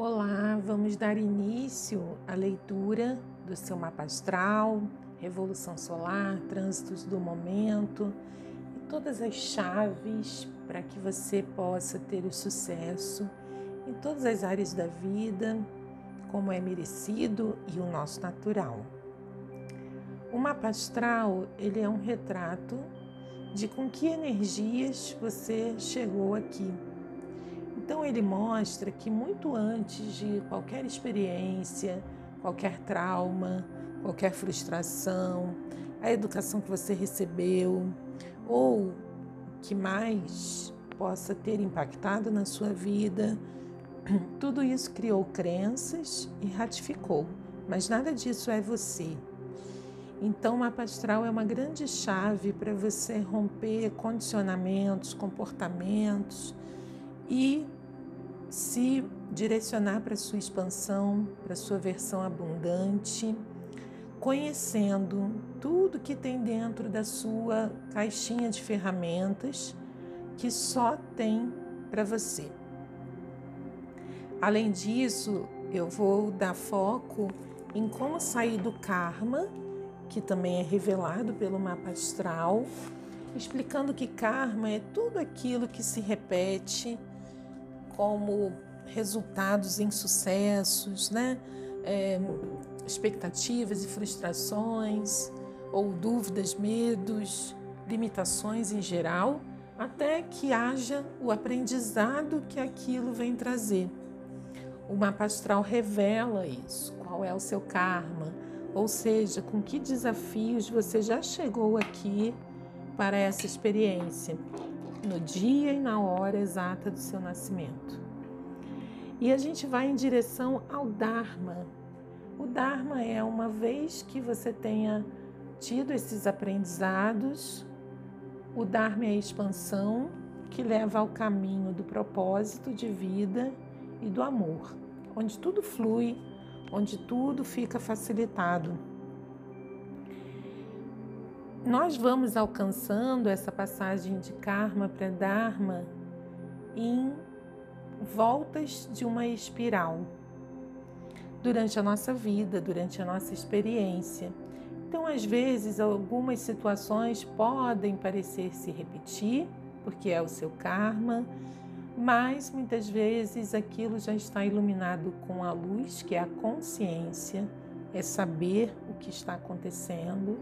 Olá, vamos dar início à leitura do seu mapa astral, revolução solar, trânsitos do momento e todas as chaves para que você possa ter o sucesso em todas as áreas da vida, como é merecido e o nosso natural. O mapa astral, ele é um retrato de com que energias você chegou aqui então ele mostra que muito antes de qualquer experiência, qualquer trauma, qualquer frustração, a educação que você recebeu ou que mais possa ter impactado na sua vida, tudo isso criou crenças e ratificou, mas nada disso é você. Então, o mapa astral é uma grande chave para você romper condicionamentos, comportamentos e se direcionar para sua expansão, para sua versão abundante, conhecendo tudo que tem dentro da sua caixinha de ferramentas que só tem para você. Além disso, eu vou dar foco em como sair do karma, que também é revelado pelo mapa astral, explicando que karma é tudo aquilo que se repete como resultados insucessos, né? É, expectativas e frustrações, ou dúvidas, medos, limitações em geral, até que haja o aprendizado que aquilo vem trazer. O mapa astral revela isso, qual é o seu karma, ou seja, com que desafios você já chegou aqui para essa experiência no dia e na hora exata do seu nascimento. E a gente vai em direção ao Dharma. O Dharma é uma vez que você tenha tido esses aprendizados, o Dharma é a expansão que leva ao caminho do propósito de vida e do amor, onde tudo flui, onde tudo fica facilitado nós vamos alcançando essa passagem de karma para dharma em voltas de uma espiral durante a nossa vida, durante a nossa experiência. Então, às vezes, algumas situações podem parecer se repetir, porque é o seu karma, mas muitas vezes aquilo já está iluminado com a luz, que é a consciência, é saber o que está acontecendo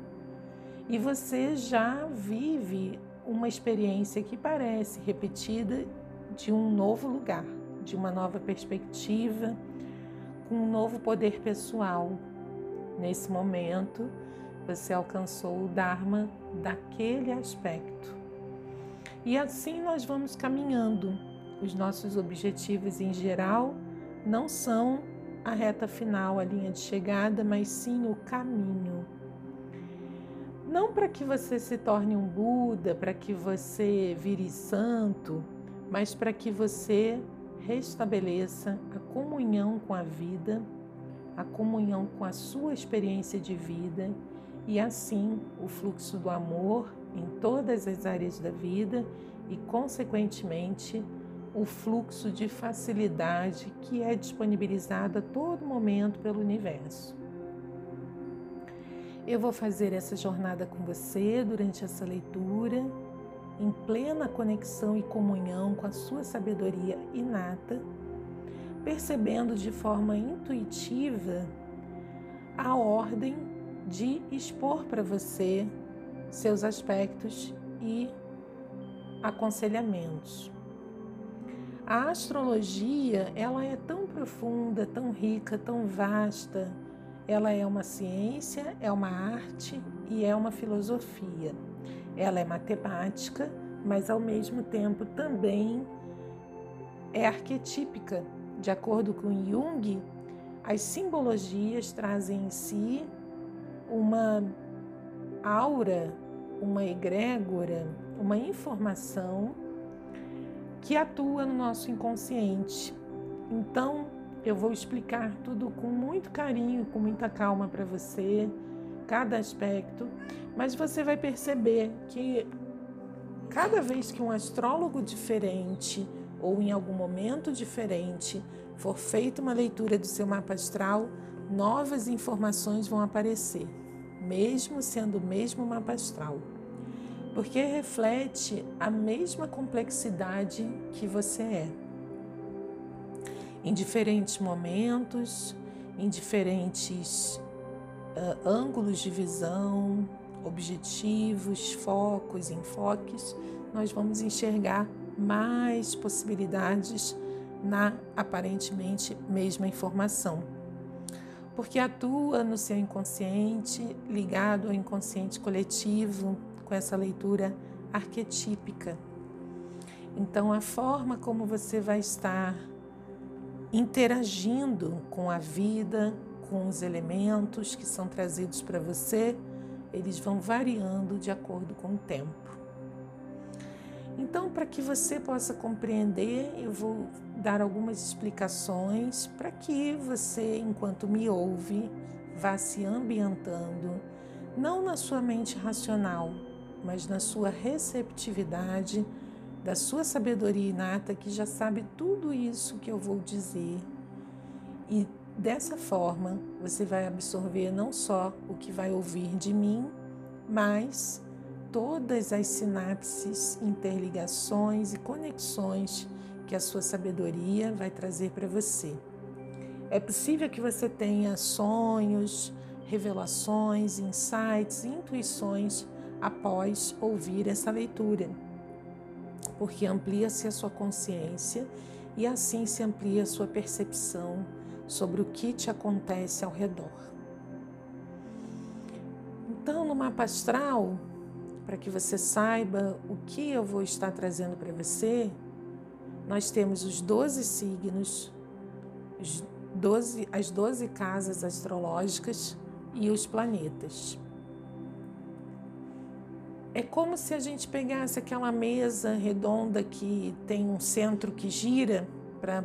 e você já vive uma experiência que parece repetida de um novo lugar, de uma nova perspectiva, com um novo poder pessoal. Nesse momento, você alcançou o Dharma daquele aspecto. E assim nós vamos caminhando. Os nossos objetivos em geral não são a reta final, a linha de chegada, mas sim o caminho não para que você se torne um Buda, para que você vire santo, mas para que você restabeleça a comunhão com a vida, a comunhão com a sua experiência de vida e assim o fluxo do amor em todas as áreas da vida e, consequentemente, o fluxo de facilidade que é disponibilizado a todo momento pelo universo. Eu vou fazer essa jornada com você durante essa leitura, em plena conexão e comunhão com a sua sabedoria inata, percebendo de forma intuitiva a ordem de expor para você seus aspectos e aconselhamentos. A astrologia, ela é tão profunda, tão rica, tão vasta, ela é uma ciência, é uma arte e é uma filosofia. Ela é matemática, mas ao mesmo tempo também é arquetípica. De acordo com Jung, as simbologias trazem em si uma aura, uma egrégora, uma informação que atua no nosso inconsciente. Então, eu vou explicar tudo com muito carinho, com muita calma para você, cada aspecto, mas você vai perceber que cada vez que um astrólogo diferente ou em algum momento diferente for feita uma leitura do seu mapa astral, novas informações vão aparecer, mesmo sendo o mesmo mapa astral, porque reflete a mesma complexidade que você é. Em diferentes momentos, em diferentes uh, ângulos de visão, objetivos, focos, enfoques, nós vamos enxergar mais possibilidades na aparentemente mesma informação. Porque atua no seu inconsciente, ligado ao inconsciente coletivo, com essa leitura arquetípica. Então, a forma como você vai estar interagindo com a vida, com os elementos que são trazidos para você, eles vão variando de acordo com o tempo. Então, para que você possa compreender, eu vou dar algumas explicações para que você, enquanto me ouve, vá se ambientando, não na sua mente racional, mas na sua receptividade, da sua sabedoria inata, que já sabe tudo isso que eu vou dizer. E dessa forma, você vai absorver não só o que vai ouvir de mim, mas todas as sinapses, interligações e conexões que a sua sabedoria vai trazer para você. É possível que você tenha sonhos, revelações, insights, intuições após ouvir essa leitura, porque amplia-se a sua consciência e assim se amplia a sua percepção sobre o que te acontece ao redor. Então, no mapa astral, para que você saiba o que eu vou estar trazendo para você, nós temos os 12 signos, os 12, as 12 casas astrológicas e os planetas. É como se a gente pegasse aquela mesa redonda que tem um centro que gira para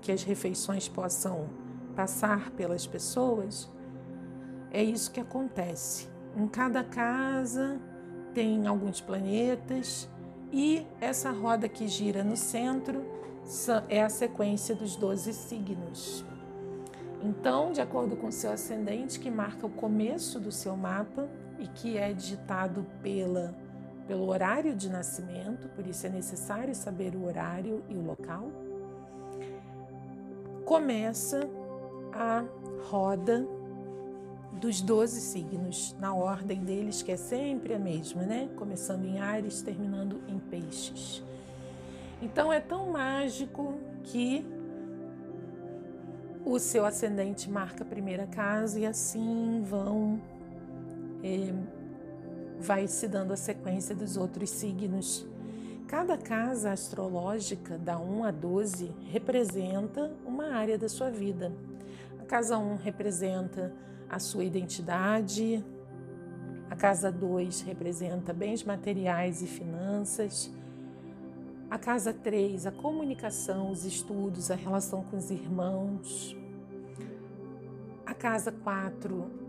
que as refeições possam passar pelas pessoas. É isso que acontece. Em cada casa tem alguns planetas e essa roda que gira no centro é a sequência dos 12 signos. Então, de acordo com o seu ascendente, que marca o começo do seu mapa e que é digitado pela, pelo horário de nascimento, por isso é necessário saber o horário e o local, começa a roda dos 12 signos, na ordem deles, que é sempre a mesma, né? Começando em Ares, terminando em Peixes. Então é tão mágico que o seu ascendente marca a primeira casa e assim vão. É, vai se dando a sequência dos outros signos. Cada casa astrológica, da 1 a 12, representa uma área da sua vida. A casa 1 representa a sua identidade. A casa 2 representa bens materiais e finanças. A casa 3, a comunicação, os estudos, a relação com os irmãos. A casa 4,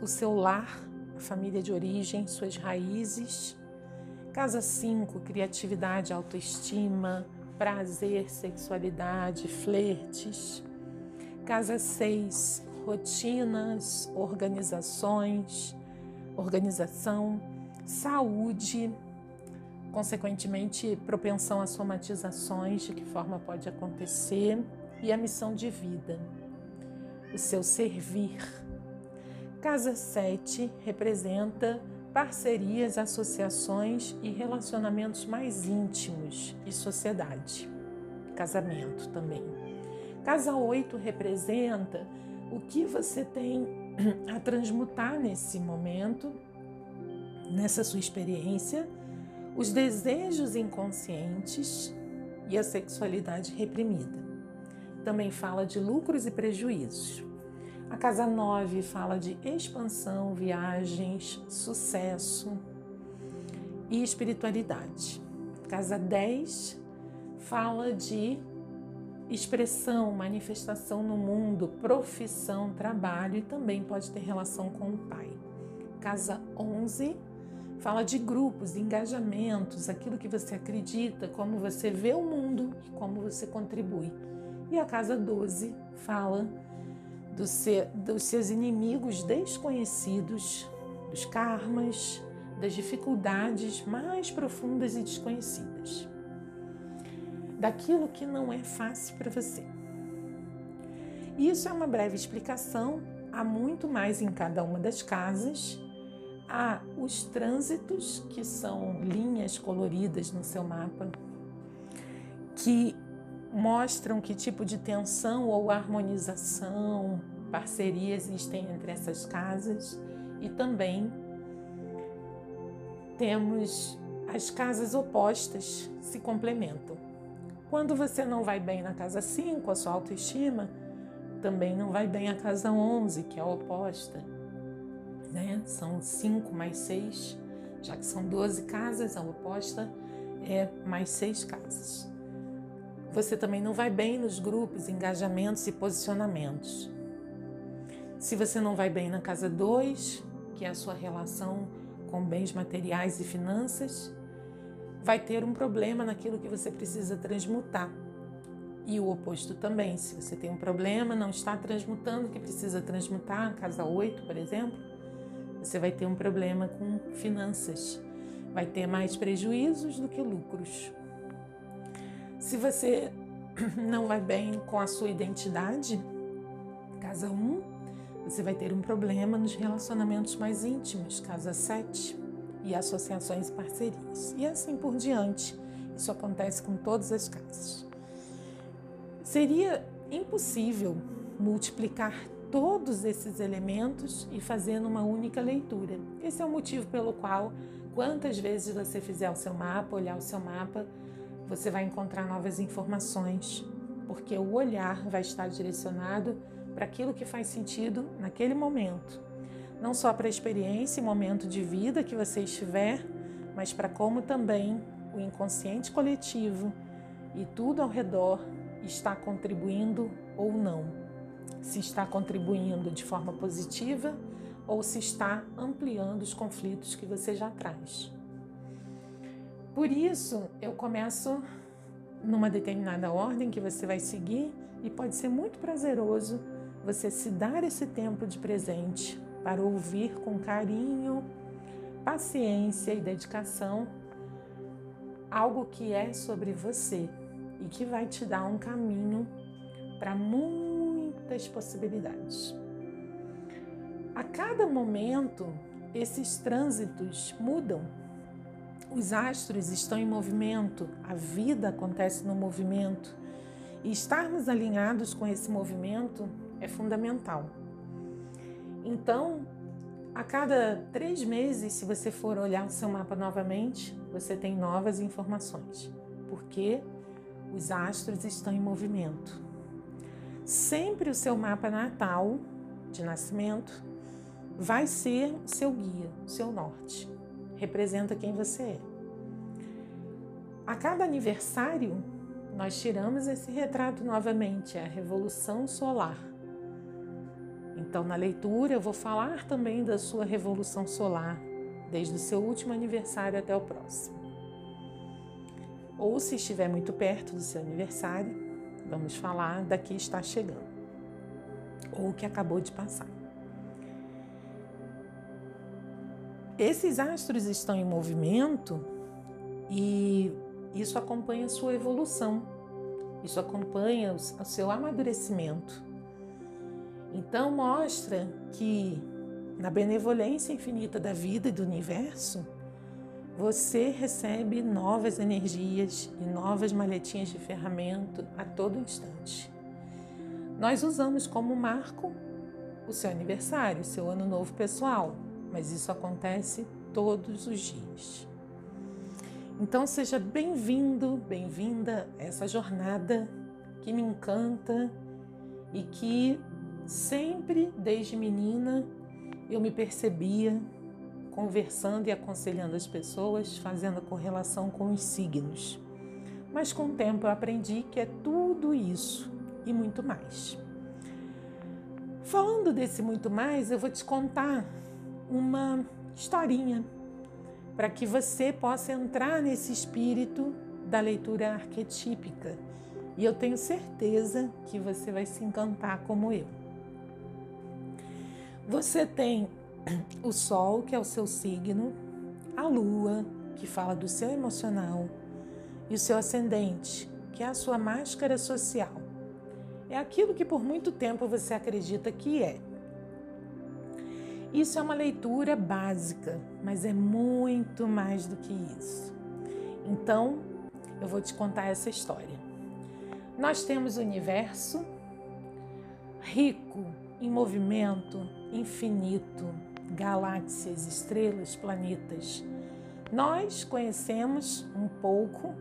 o seu lar, a família de origem, suas raízes. Casa 5, criatividade, autoestima, prazer, sexualidade, flertes. Casa 6, rotinas, organizações, organização, saúde, consequentemente, propensão a somatizações, de que forma pode acontecer, e a missão de vida, o seu servir. Casa 7 representa parcerias, associações e relacionamentos mais íntimos e sociedade. Casamento também. Casa 8 representa o que você tem a transmutar nesse momento, nessa sua experiência, os desejos inconscientes e a sexualidade reprimida. Também fala de lucros e prejuízos. A casa 9 fala de expansão, viagens, sucesso e espiritualidade. Casa 10 fala de expressão, manifestação no mundo, profissão, trabalho e também pode ter relação com o pai. Casa 11 Fala de grupos, engajamentos, aquilo que você acredita, como você vê o mundo e como você contribui. E a casa 12 fala do dos seus inimigos desconhecidos, dos karmas, das dificuldades mais profundas e desconhecidas. Daquilo que não é fácil para você. Isso é uma breve explicação, há muito mais em cada uma das casas. Há os trânsitos, que são linhas coloridas no seu mapa, que mostram que tipo de tensão ou harmonização, parceria existem entre essas casas e também temos as casas opostas se complementam. Quando você não vai bem na casa 5, a sua autoestima também não vai bem a casa 11, que é a oposta. Né? São 5 mais 6, já que são 12 casas, a oposta é mais 6 casas. Você também não vai bem nos grupos, engajamentos e posicionamentos. Se você não vai bem na casa 2, que é a sua relação com bens materiais e finanças, vai ter um problema naquilo que você precisa transmutar. E o oposto também, se você tem um problema, não está transmutando o que precisa transmutar, casa 8, por exemplo, você vai ter um problema com finanças. Vai ter mais prejuízos do que lucros. Se você não vai bem com a sua identidade, casa 1, você vai ter um problema nos relacionamentos mais íntimos, casa 7, e associações e parcerias. E assim por diante. Isso acontece com todas as casas. Seria impossível multiplicar todos esses elementos e fazer numa única leitura. Esse é o motivo pelo qual, quantas vezes você fizer o seu mapa, olhar o seu mapa, você vai encontrar novas informações, porque o olhar vai estar direcionado para aquilo que faz sentido naquele momento. Não só para a experiência e momento de vida que você estiver, mas para como também o inconsciente coletivo e tudo ao redor está contribuindo ou não. Se está contribuindo de forma positiva ou se está ampliando os conflitos que você já traz. Por isso, eu começo numa determinada ordem que você vai seguir e pode ser muito prazeroso você se dar esse tempo de presente para ouvir com carinho, paciência e dedicação algo que é sobre você e que vai te dar um caminho para muitas possibilidades. A cada momento, esses trânsitos mudam os astros estão em movimento, a vida acontece no movimento e estarmos alinhados com esse movimento é fundamental. Então, a cada três meses, se você for olhar o seu mapa novamente, você tem novas informações, porque os astros estão em movimento. Sempre o seu mapa natal de nascimento vai ser seu guia, seu norte representa quem você é. A cada aniversário, nós tiramos esse retrato novamente, é a revolução solar. Então, na leitura, eu vou falar também da sua revolução solar, desde o seu último aniversário até o próximo. Ou, se estiver muito perto do seu aniversário, vamos falar da que está chegando, ou que acabou de passar. Esses astros estão em movimento e isso acompanha a sua evolução, isso acompanha o seu amadurecimento. Então, mostra que na benevolência infinita da vida e do universo, você recebe novas energias e novas maletinhas de ferramenta a todo instante. Nós usamos como marco o seu aniversário, o seu ano novo pessoal, mas isso acontece todos os dias. Então seja bem-vindo, bem-vinda a essa jornada que me encanta e que sempre, desde menina, eu me percebia conversando e aconselhando as pessoas, fazendo correlação com os signos. Mas com o tempo eu aprendi que é tudo isso e muito mais. Falando desse muito mais, eu vou te contar uma historinha para que você possa entrar nesse espírito da leitura arquetípica. E eu tenho certeza que você vai se encantar como eu. Você tem o Sol, que é o seu signo, a Lua, que fala do seu emocional, e o seu ascendente, que é a sua máscara social. É aquilo que por muito tempo você acredita que é. Isso é uma leitura básica, mas é muito mais do que isso. Então, eu vou te contar essa história. Nós temos o universo rico em movimento, infinito, galáxias, estrelas, planetas. Nós conhecemos um pouco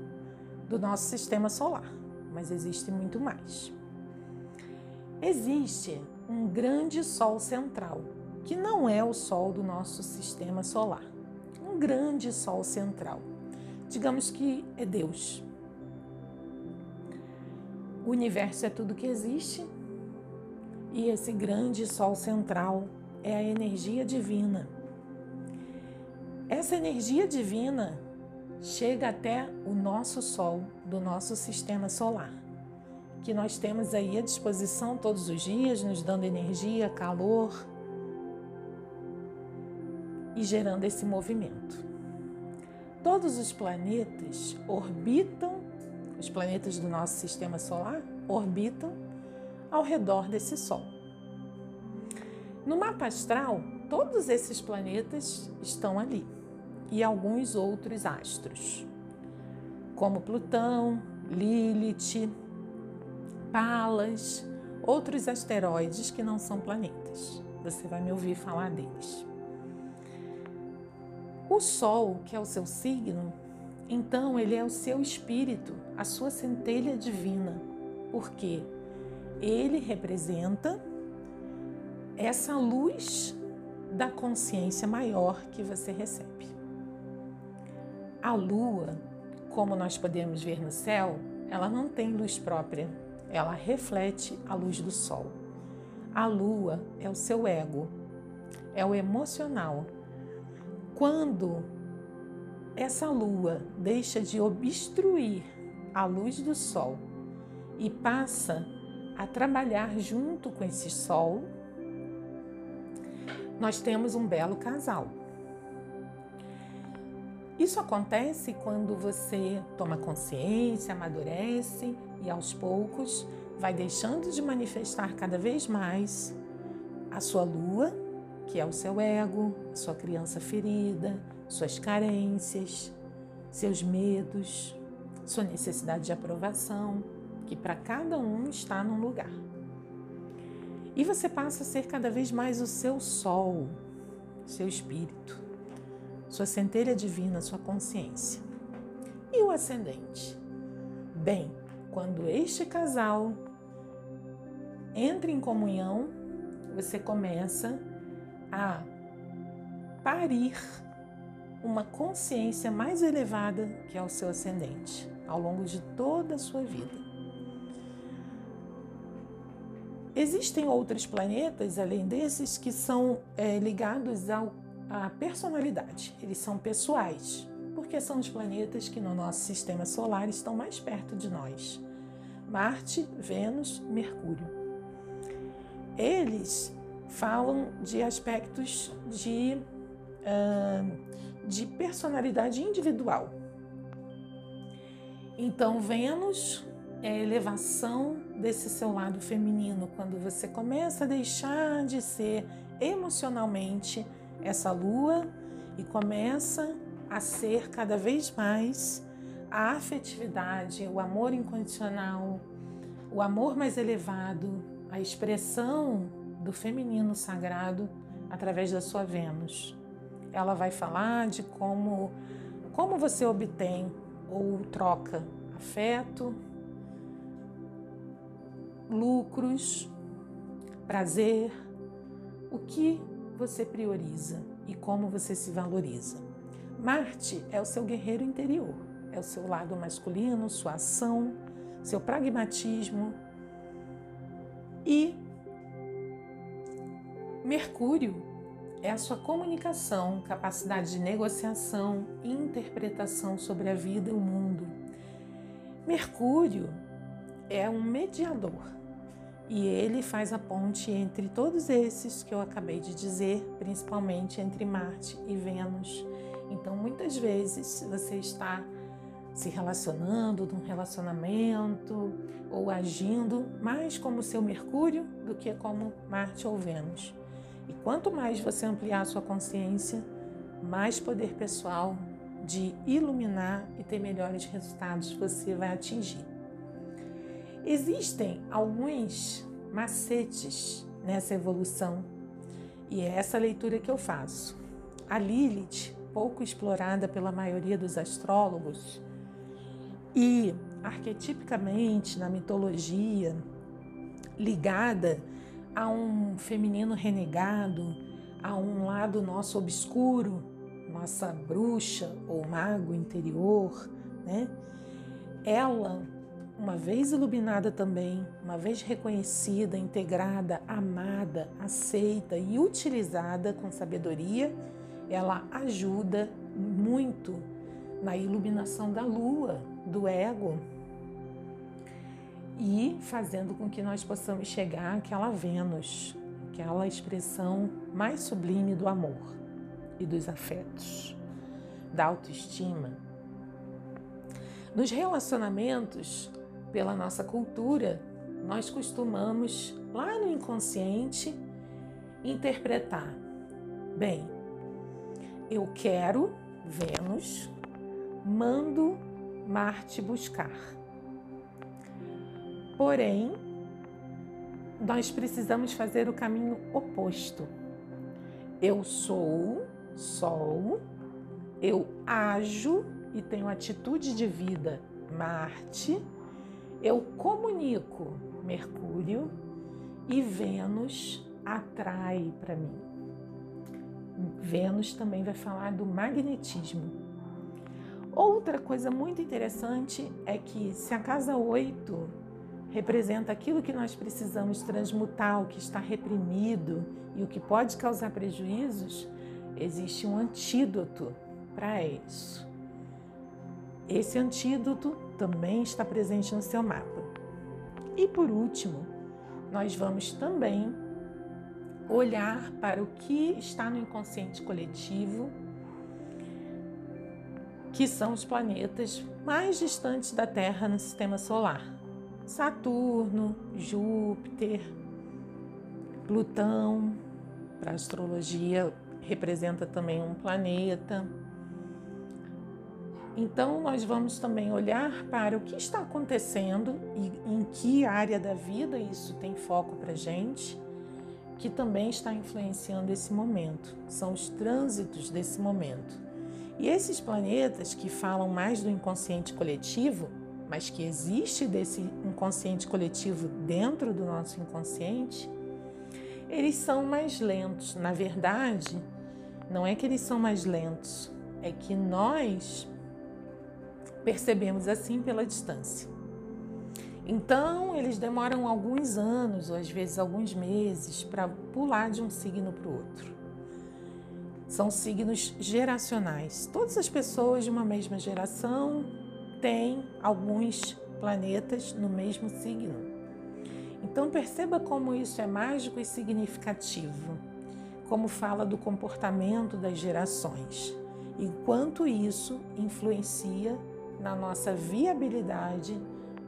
do nosso sistema solar, mas existe muito mais. Existe um grande Sol central, que não é o Sol do nosso sistema solar. Um grande Sol central. Digamos que é Deus. O universo é tudo que existe e esse grande Sol central é a energia divina. Essa energia divina chega até o nosso Sol do nosso sistema solar, que nós temos aí à disposição todos os dias, nos dando energia, calor, e gerando esse movimento. Todos os planetas orbitam, os planetas do nosso sistema solar orbitam ao redor desse Sol. No mapa astral, todos esses planetas estão ali e alguns outros astros, como Plutão, Lilith, Palas, outros asteroides que não são planetas. Você vai me ouvir falar deles. O Sol, que é o seu signo, então ele é o seu espírito, a sua centelha divina, porque ele representa essa luz da consciência maior que você recebe. A lua, como nós podemos ver no céu, ela não tem luz própria, ela reflete a luz do sol. A lua é o seu ego, é o emocional, quando essa lua deixa de obstruir a luz do sol e passa a trabalhar junto com esse sol, nós temos um belo casal. Isso acontece quando você toma consciência, amadurece e aos poucos vai deixando de manifestar cada vez mais a sua lua que é o seu ego, sua criança ferida, suas carências, seus medos, sua necessidade de aprovação, que para cada um está num lugar. E você passa a ser cada vez mais o seu sol, seu espírito, sua centelha divina, sua consciência. E o ascendente? Bem, quando este casal entra em comunhão, você começa a parir uma consciência mais elevada que é o seu ascendente ao longo de toda a sua vida. Existem outros planetas além desses que são é, ligados ao, à personalidade, eles são pessoais, porque são os planetas que no nosso sistema solar estão mais perto de nós: Marte, Vênus, Mercúrio. Eles falam de aspectos de, uh, de personalidade individual. Então, Vênus é a elevação desse seu lado feminino, quando você começa a deixar de ser emocionalmente essa lua e começa a ser cada vez mais a afetividade, o amor incondicional, o amor mais elevado, a expressão do feminino sagrado através da sua Vênus. Ela vai falar de como como você obtém ou troca afeto, lucros, prazer, o que você prioriza e como você se valoriza. Marte é o seu guerreiro interior, é o seu lado masculino, sua ação, seu pragmatismo e Mercúrio é a sua comunicação, capacidade de negociação e interpretação sobre a vida e o mundo. Mercúrio é um mediador e ele faz a ponte entre todos esses que eu acabei de dizer, principalmente entre Marte e Vênus. Então, muitas vezes você está se relacionando num relacionamento ou agindo mais como seu Mercúrio do que como Marte ou Vênus. E quanto mais você ampliar a sua consciência, mais poder pessoal de iluminar e ter melhores resultados você vai atingir. Existem alguns macetes nessa evolução e é essa leitura que eu faço. A Lilith, pouco explorada pela maioria dos astrólogos e arquetipicamente na mitologia ligada a um feminino renegado, a um lado nosso obscuro, nossa bruxa ou mago interior, né? Ela, uma vez iluminada também, uma vez reconhecida, integrada, amada, aceita e utilizada com sabedoria, ela ajuda muito na iluminação da lua, do ego, e fazendo com que nós possamos chegar àquela Vênus, aquela expressão mais sublime do amor e dos afetos, da autoestima. Nos relacionamentos, pela nossa cultura, nós costumamos, lá no inconsciente, interpretar: bem, eu quero Vênus, mando Marte buscar. Porém, nós precisamos fazer o caminho oposto. Eu sou Sol, eu ajo e tenho atitude de vida, Marte, eu comunico, Mercúrio, e Vênus atrai para mim. Vênus também vai falar do magnetismo. Outra coisa muito interessante é que se a casa 8 representa aquilo que nós precisamos transmutar, o que está reprimido e o que pode causar prejuízos, existe um antídoto para isso. Esse antídoto também está presente no seu mapa. E por último, nós vamos também olhar para o que está no inconsciente coletivo, que são os planetas mais distantes da Terra no sistema solar. Saturno, Júpiter, Plutão, para astrologia representa também um planeta. Então, nós vamos também olhar para o que está acontecendo e em que área da vida isso tem foco para gente, que também está influenciando esse momento. São os trânsitos desse momento. E esses planetas que falam mais do inconsciente coletivo mas que existe desse inconsciente coletivo dentro do nosso inconsciente, eles são mais lentos. Na verdade, não é que eles são mais lentos, é que nós percebemos assim pela distância. Então, eles demoram alguns anos, ou às vezes alguns meses, para pular de um signo para o outro. São signos geracionais. Todas as pessoas de uma mesma geração tem alguns planetas no mesmo signo. Então perceba como isso é mágico e significativo, como fala do comportamento das gerações e quanto isso influencia na nossa viabilidade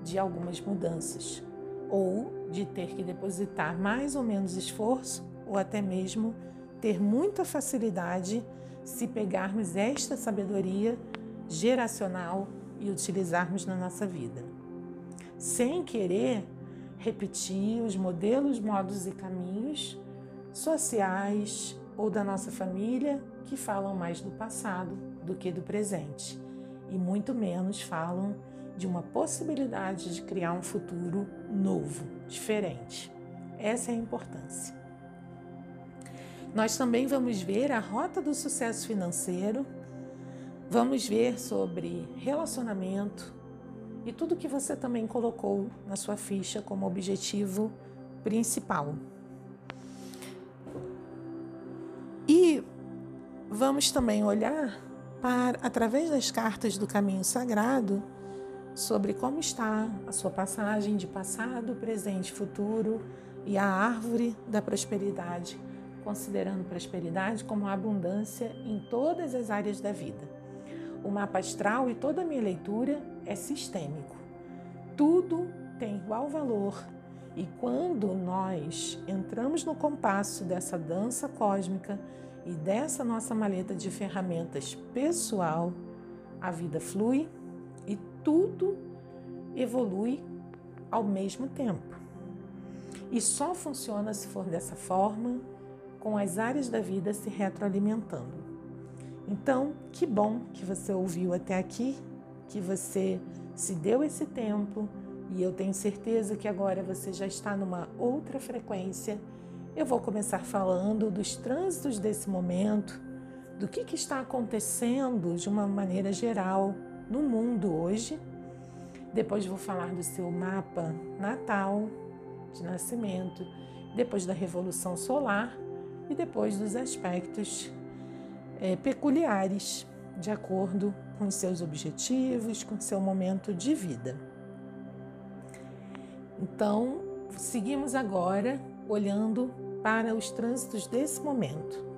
de algumas mudanças, ou de ter que depositar mais ou menos esforço, ou até mesmo ter muita facilidade se pegarmos esta sabedoria geracional e utilizarmos na nossa vida, sem querer repetir os modelos, modos e caminhos sociais ou da nossa família que falam mais do passado do que do presente e muito menos falam de uma possibilidade de criar um futuro novo, diferente. Essa é a importância. Nós também vamos ver a rota do sucesso financeiro Vamos ver sobre relacionamento e tudo que você também colocou na sua ficha como objetivo principal. E vamos também olhar para, através das cartas do caminho sagrado sobre como está a sua passagem de passado, presente futuro e a árvore da prosperidade, considerando prosperidade como abundância em todas as áreas da vida. O mapa astral e toda a minha leitura é sistêmico. Tudo tem igual valor e quando nós entramos no compasso dessa dança cósmica e dessa nossa maleta de ferramentas pessoal, a vida flui e tudo evolui ao mesmo tempo. E só funciona se for dessa forma, com as áreas da vida se retroalimentando. Então, que bom que você ouviu até aqui, que você se deu esse tempo e eu tenho certeza que agora você já está numa outra frequência. Eu vou começar falando dos trânsitos desse momento, do que, que está acontecendo de uma maneira geral no mundo hoje. Depois vou falar do seu mapa natal de nascimento, depois da revolução solar e depois dos aspectos é, peculiares de acordo com seus objetivos, com seu momento de vida. Então, seguimos agora olhando para os trânsitos desse momento.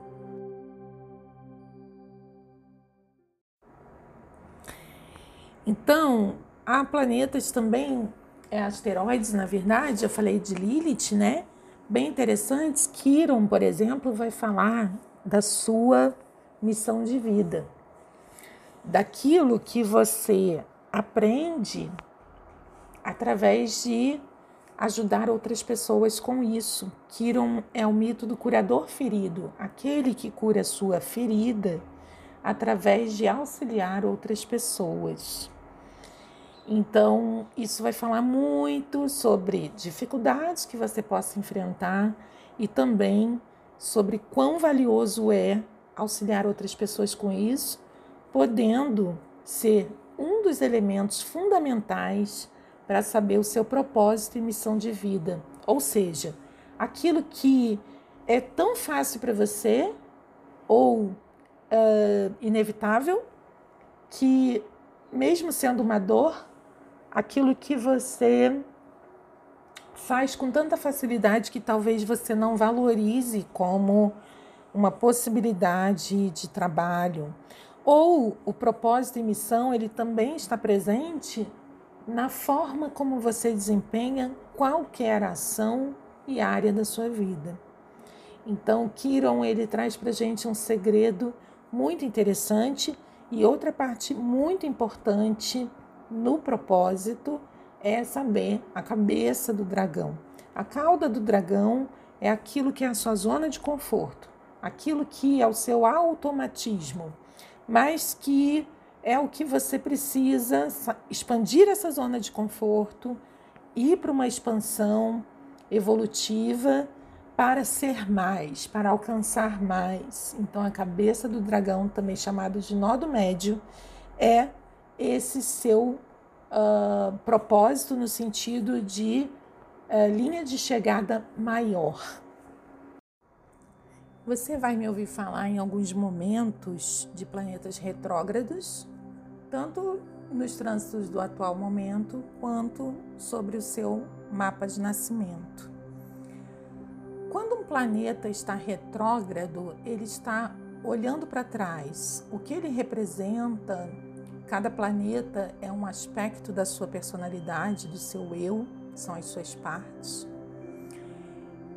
Então, há planetas também, é, asteroides, na verdade, eu falei de Lilith, né? Bem interessantes. Quiron, por exemplo, vai falar da sua missão de vida, daquilo que você aprende através de ajudar outras pessoas com isso. Kiron é o mito do curador ferido, aquele que cura sua ferida através de auxiliar outras pessoas. Então, isso vai falar muito sobre dificuldades que você possa enfrentar e também sobre quão valioso é auxiliar outras pessoas com isso, podendo ser um dos elementos fundamentais para saber o seu propósito e missão de vida. Ou seja, aquilo que é tão fácil para você ou uh, inevitável que, mesmo sendo uma dor, aquilo que você faz com tanta facilidade que talvez você não valorize como uma possibilidade de trabalho. Ou o propósito e missão, ele também está presente na forma como você desempenha qualquer ação e área da sua vida. Então, Kiron ele traz para gente um segredo muito interessante e outra parte muito importante no propósito é saber a cabeça do dragão. A cauda do dragão é aquilo que é a sua zona de conforto, aquilo que é o seu automatismo, mas que é o que você precisa expandir essa zona de conforto, ir para uma expansão evolutiva para ser mais, para alcançar mais. Então, a cabeça do dragão, também chamado de nó do médio, é esse seu uh, propósito no sentido de uh, linha de chegada maior. Você vai me ouvir falar em alguns momentos de planetas retrógrados, tanto nos trânsitos do atual momento quanto sobre o seu mapa de nascimento. Quando um planeta está retrógrado, ele está olhando para trás. O que ele representa, cada planeta é um aspecto da sua personalidade, do seu eu, são as suas partes.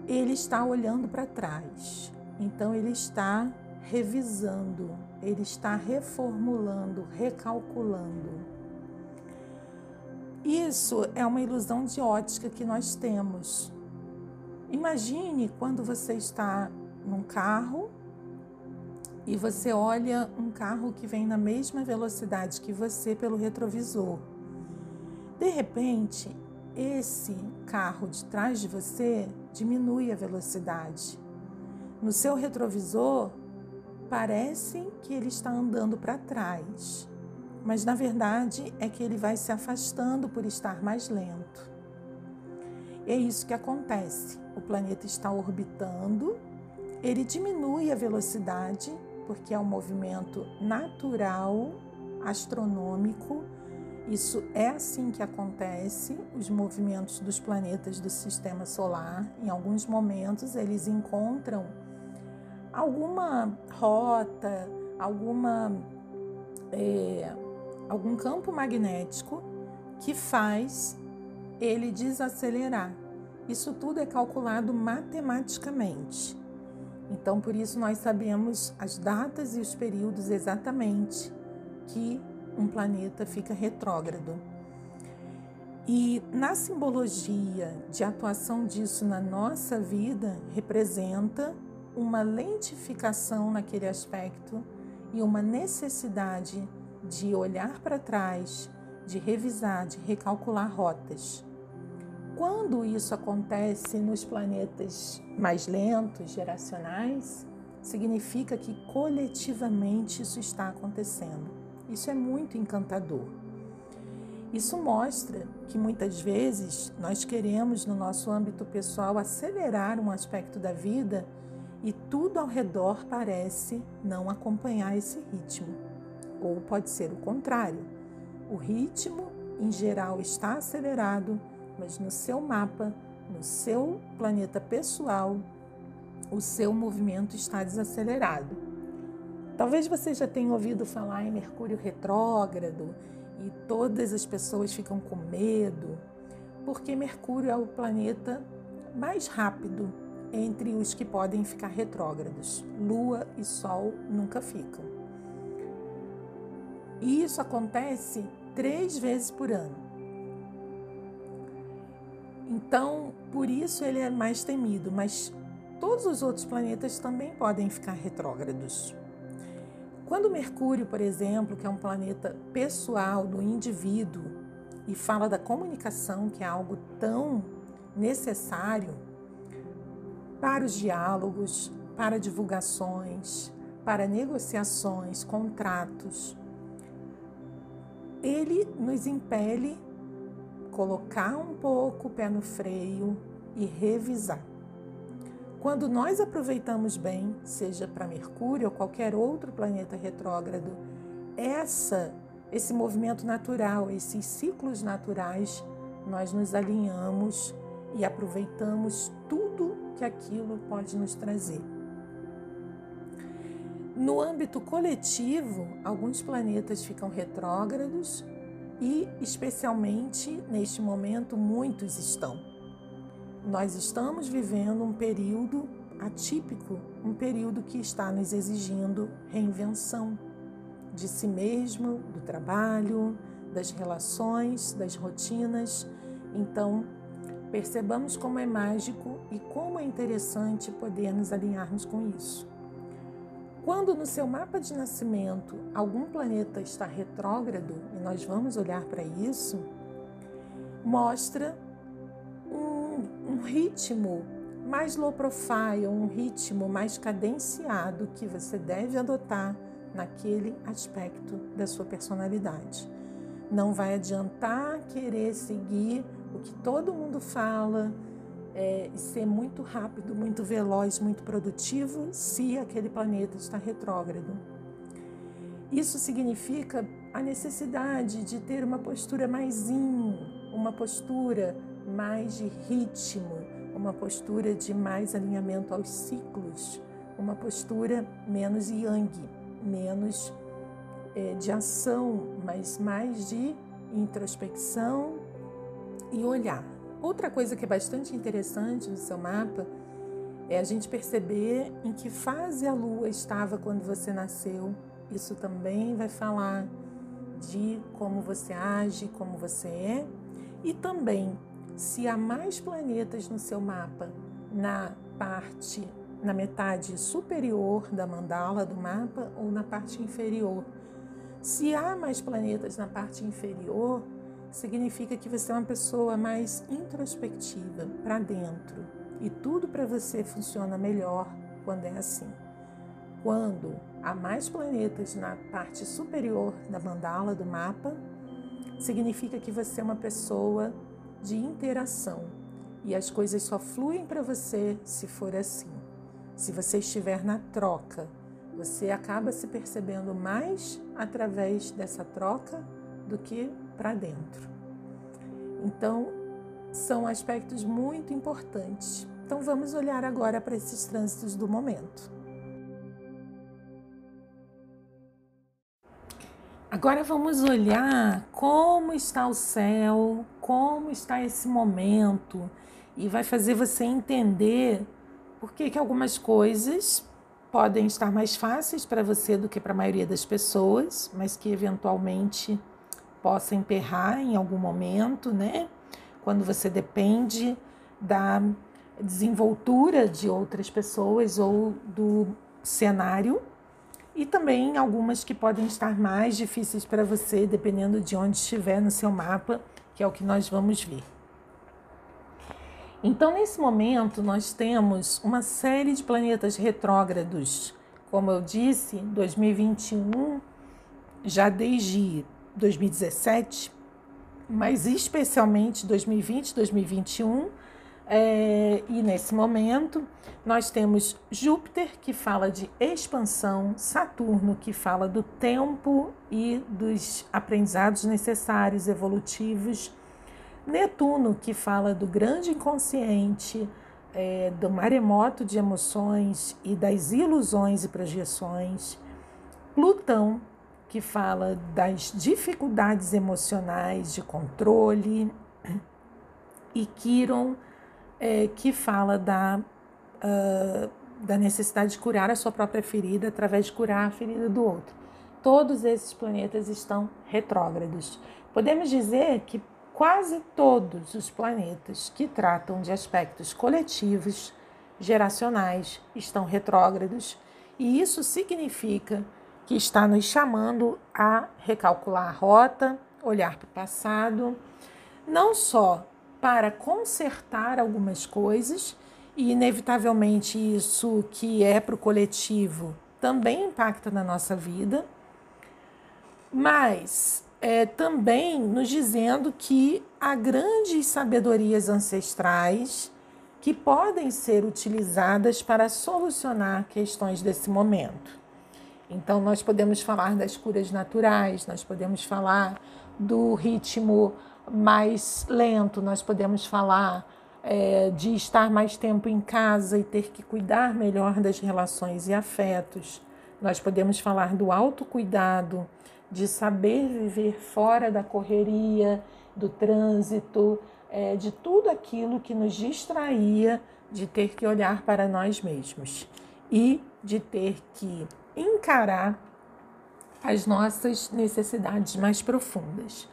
Ele está olhando para trás. Então ele está revisando, ele está reformulando, recalculando. Isso é uma ilusão de ótica que nós temos. Imagine quando você está num carro e você olha um carro que vem na mesma velocidade que você pelo retrovisor. De repente, esse carro de trás de você diminui a velocidade. No seu retrovisor, parece que ele está andando para trás, mas na verdade é que ele vai se afastando por estar mais lento. É isso que acontece. O planeta está orbitando, ele diminui a velocidade porque é um movimento natural, astronômico. Isso é assim que acontece, os movimentos dos planetas do sistema solar. Em alguns momentos, eles encontram alguma rota, alguma, é, algum campo magnético que faz ele desacelerar. Isso tudo é calculado matematicamente. Então, por isso, nós sabemos as datas e os períodos exatamente que um planeta fica retrógrado. E na simbologia de atuação disso na nossa vida, representa uma lentificação naquele aspecto e uma necessidade de olhar para trás, de revisar, de recalcular rotas. Quando isso acontece nos planetas mais lentos, geracionais, significa que coletivamente isso está acontecendo. Isso é muito encantador. Isso mostra que muitas vezes nós queremos, no nosso âmbito pessoal, acelerar um aspecto da vida e tudo ao redor parece não acompanhar esse ritmo. Ou pode ser o contrário. O ritmo, em geral, está acelerado mas no seu mapa, no seu planeta pessoal, o seu movimento está desacelerado. Talvez você já tenha ouvido falar em Mercúrio retrógrado e todas as pessoas ficam com medo, porque Mercúrio é o planeta mais rápido entre os que podem ficar retrógrados. Lua e Sol nunca ficam. E isso acontece três vezes por ano. Então, por isso ele é mais temido, mas todos os outros planetas também podem ficar retrógrados. Quando Mercúrio, por exemplo, que é um planeta pessoal do indivíduo e fala da comunicação, que é algo tão necessário para os diálogos, para divulgações, para negociações, contratos, ele nos impele colocar um pouco o pé no freio e revisar. Quando nós aproveitamos bem, seja para Mercúrio ou qualquer outro planeta retrógrado, essa esse movimento natural, esses ciclos naturais, nós nos alinhamos e aproveitamos tudo que aquilo pode nos trazer. No âmbito coletivo, alguns planetas ficam retrógrados e, especialmente neste momento, muitos estão. Nós estamos vivendo um período atípico, um período que está nos exigindo reinvenção de si mesmo, do trabalho, das relações, das rotinas. Então, percebamos como é mágico e como é interessante poder nos alinharmos com isso. Quando no seu mapa de nascimento algum planeta está retrógrado, e nós vamos olhar para isso, mostra um, um ritmo mais low profile, um ritmo mais cadenciado que você deve adotar naquele aspecto da sua personalidade. Não vai adiantar querer seguir o que todo mundo fala, é, ser muito rápido, muito veloz, muito produtivo se aquele planeta está retrógrado. Isso significa a necessidade de ter uma postura mais yin, uma postura mais de ritmo, uma postura de mais alinhamento aos ciclos, uma postura menos yang, menos é, de ação, mas mais de introspecção e olhar. Outra coisa que é bastante interessante no seu mapa é a gente perceber em que fase a lua estava quando você nasceu. Isso também vai falar de como você age, como você é, e também se há mais planetas no seu mapa na parte, na metade superior da mandala do mapa ou na parte inferior. Se há mais planetas na parte inferior, significa que você é uma pessoa mais introspectiva, para dentro. E tudo para você funciona melhor quando é assim. Quando há mais planetas na parte superior da mandala do mapa, significa que você é uma pessoa de interação e as coisas só fluem para você se for assim. Se você estiver na troca, Você acaba se percebendo mais através dessa troca do que para dentro. Então, são aspectos muito importantes. Então, vamos olhar agora para esses trânsitos do momento. Agora vamos olhar como está o céu, como está esse momento, e vai fazer você entender por que, que algumas coisas podem estar mais fáceis para você do que para a maioria das pessoas, mas que eventualmente possa emperrar em algum momento, né? Quando você depende da desenvoltura de outras pessoas ou do cenário, e também algumas que podem estar mais difíceis para você, dependendo de onde estiver no seu mapa, que é o que nós vamos ver. Então, nesse momento, nós temos uma série de planetas retrógrados. Como eu disse, 2021, já desde 2017, mas especialmente 2020, 2021, é, e nesse momento nós temos Júpiter, que fala de expansão, Saturno, que fala do tempo e dos aprendizados necessários, evolutivos, Netuno, que fala do grande inconsciente, é, do maremoto de emoções e das ilusões e projeções. Plutão, que fala das dificuldades emocionais de controle. E Quiron, é, que fala da, uh, da necessidade de curar a sua própria ferida através de curar a ferida do outro. Todos esses planetas estão retrógrados. Podemos dizer que quase todos os planetas que tratam de aspectos coletivos, geracionais, estão retrógrados, e isso significa que está nos chamando a recalcular a rota, olhar para o passado, não só para consertar algumas coisas, e inevitavelmente isso que é para o coletivo também impacta na nossa vida, mas é, também nos dizendo que há grandes sabedorias ancestrais que podem ser utilizadas para solucionar questões desse momento. Então, nós podemos falar das curas naturais, nós podemos falar do ritmo mais lento, nós podemos falar é, de estar mais tempo em casa e ter que cuidar melhor das relações e afetos. Nós podemos falar do autocuidado, de saber viver fora da correria, do trânsito, é, de tudo aquilo que nos distraía de ter que olhar para nós mesmos e de ter que encarar as nossas necessidades mais profundas.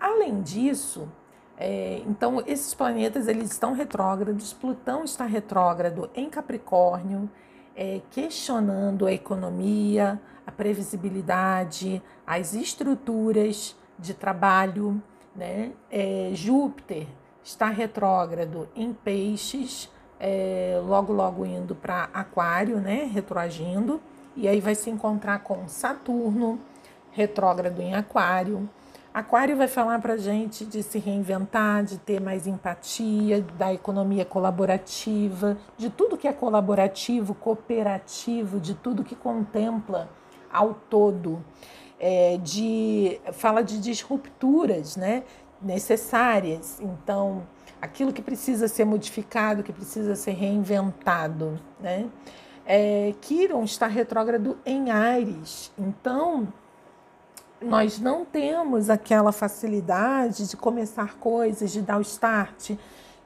Além disso, é, então esses planetas eles estão retrógrados. Plutão está retrógrado em Capricórnio, é, questionando a economia, a previsibilidade, as estruturas de trabalho. Né? É, Júpiter está retrógrado em peixes, é, logo, logo indo para Aquário, né? retroagindo, e aí vai se encontrar com Saturno, retrógrado em Aquário. Aquário vai falar para gente de se reinventar, de ter mais empatia, da economia colaborativa, de tudo que é colaborativo, cooperativo, de tudo que contempla ao todo. É, de fala de disrupturas, né, necessárias. Então, aquilo que precisa ser modificado, que precisa ser reinventado, né? É, Quiron está retrógrado em Ares, então nós não temos aquela facilidade de começar coisas, de dar o start,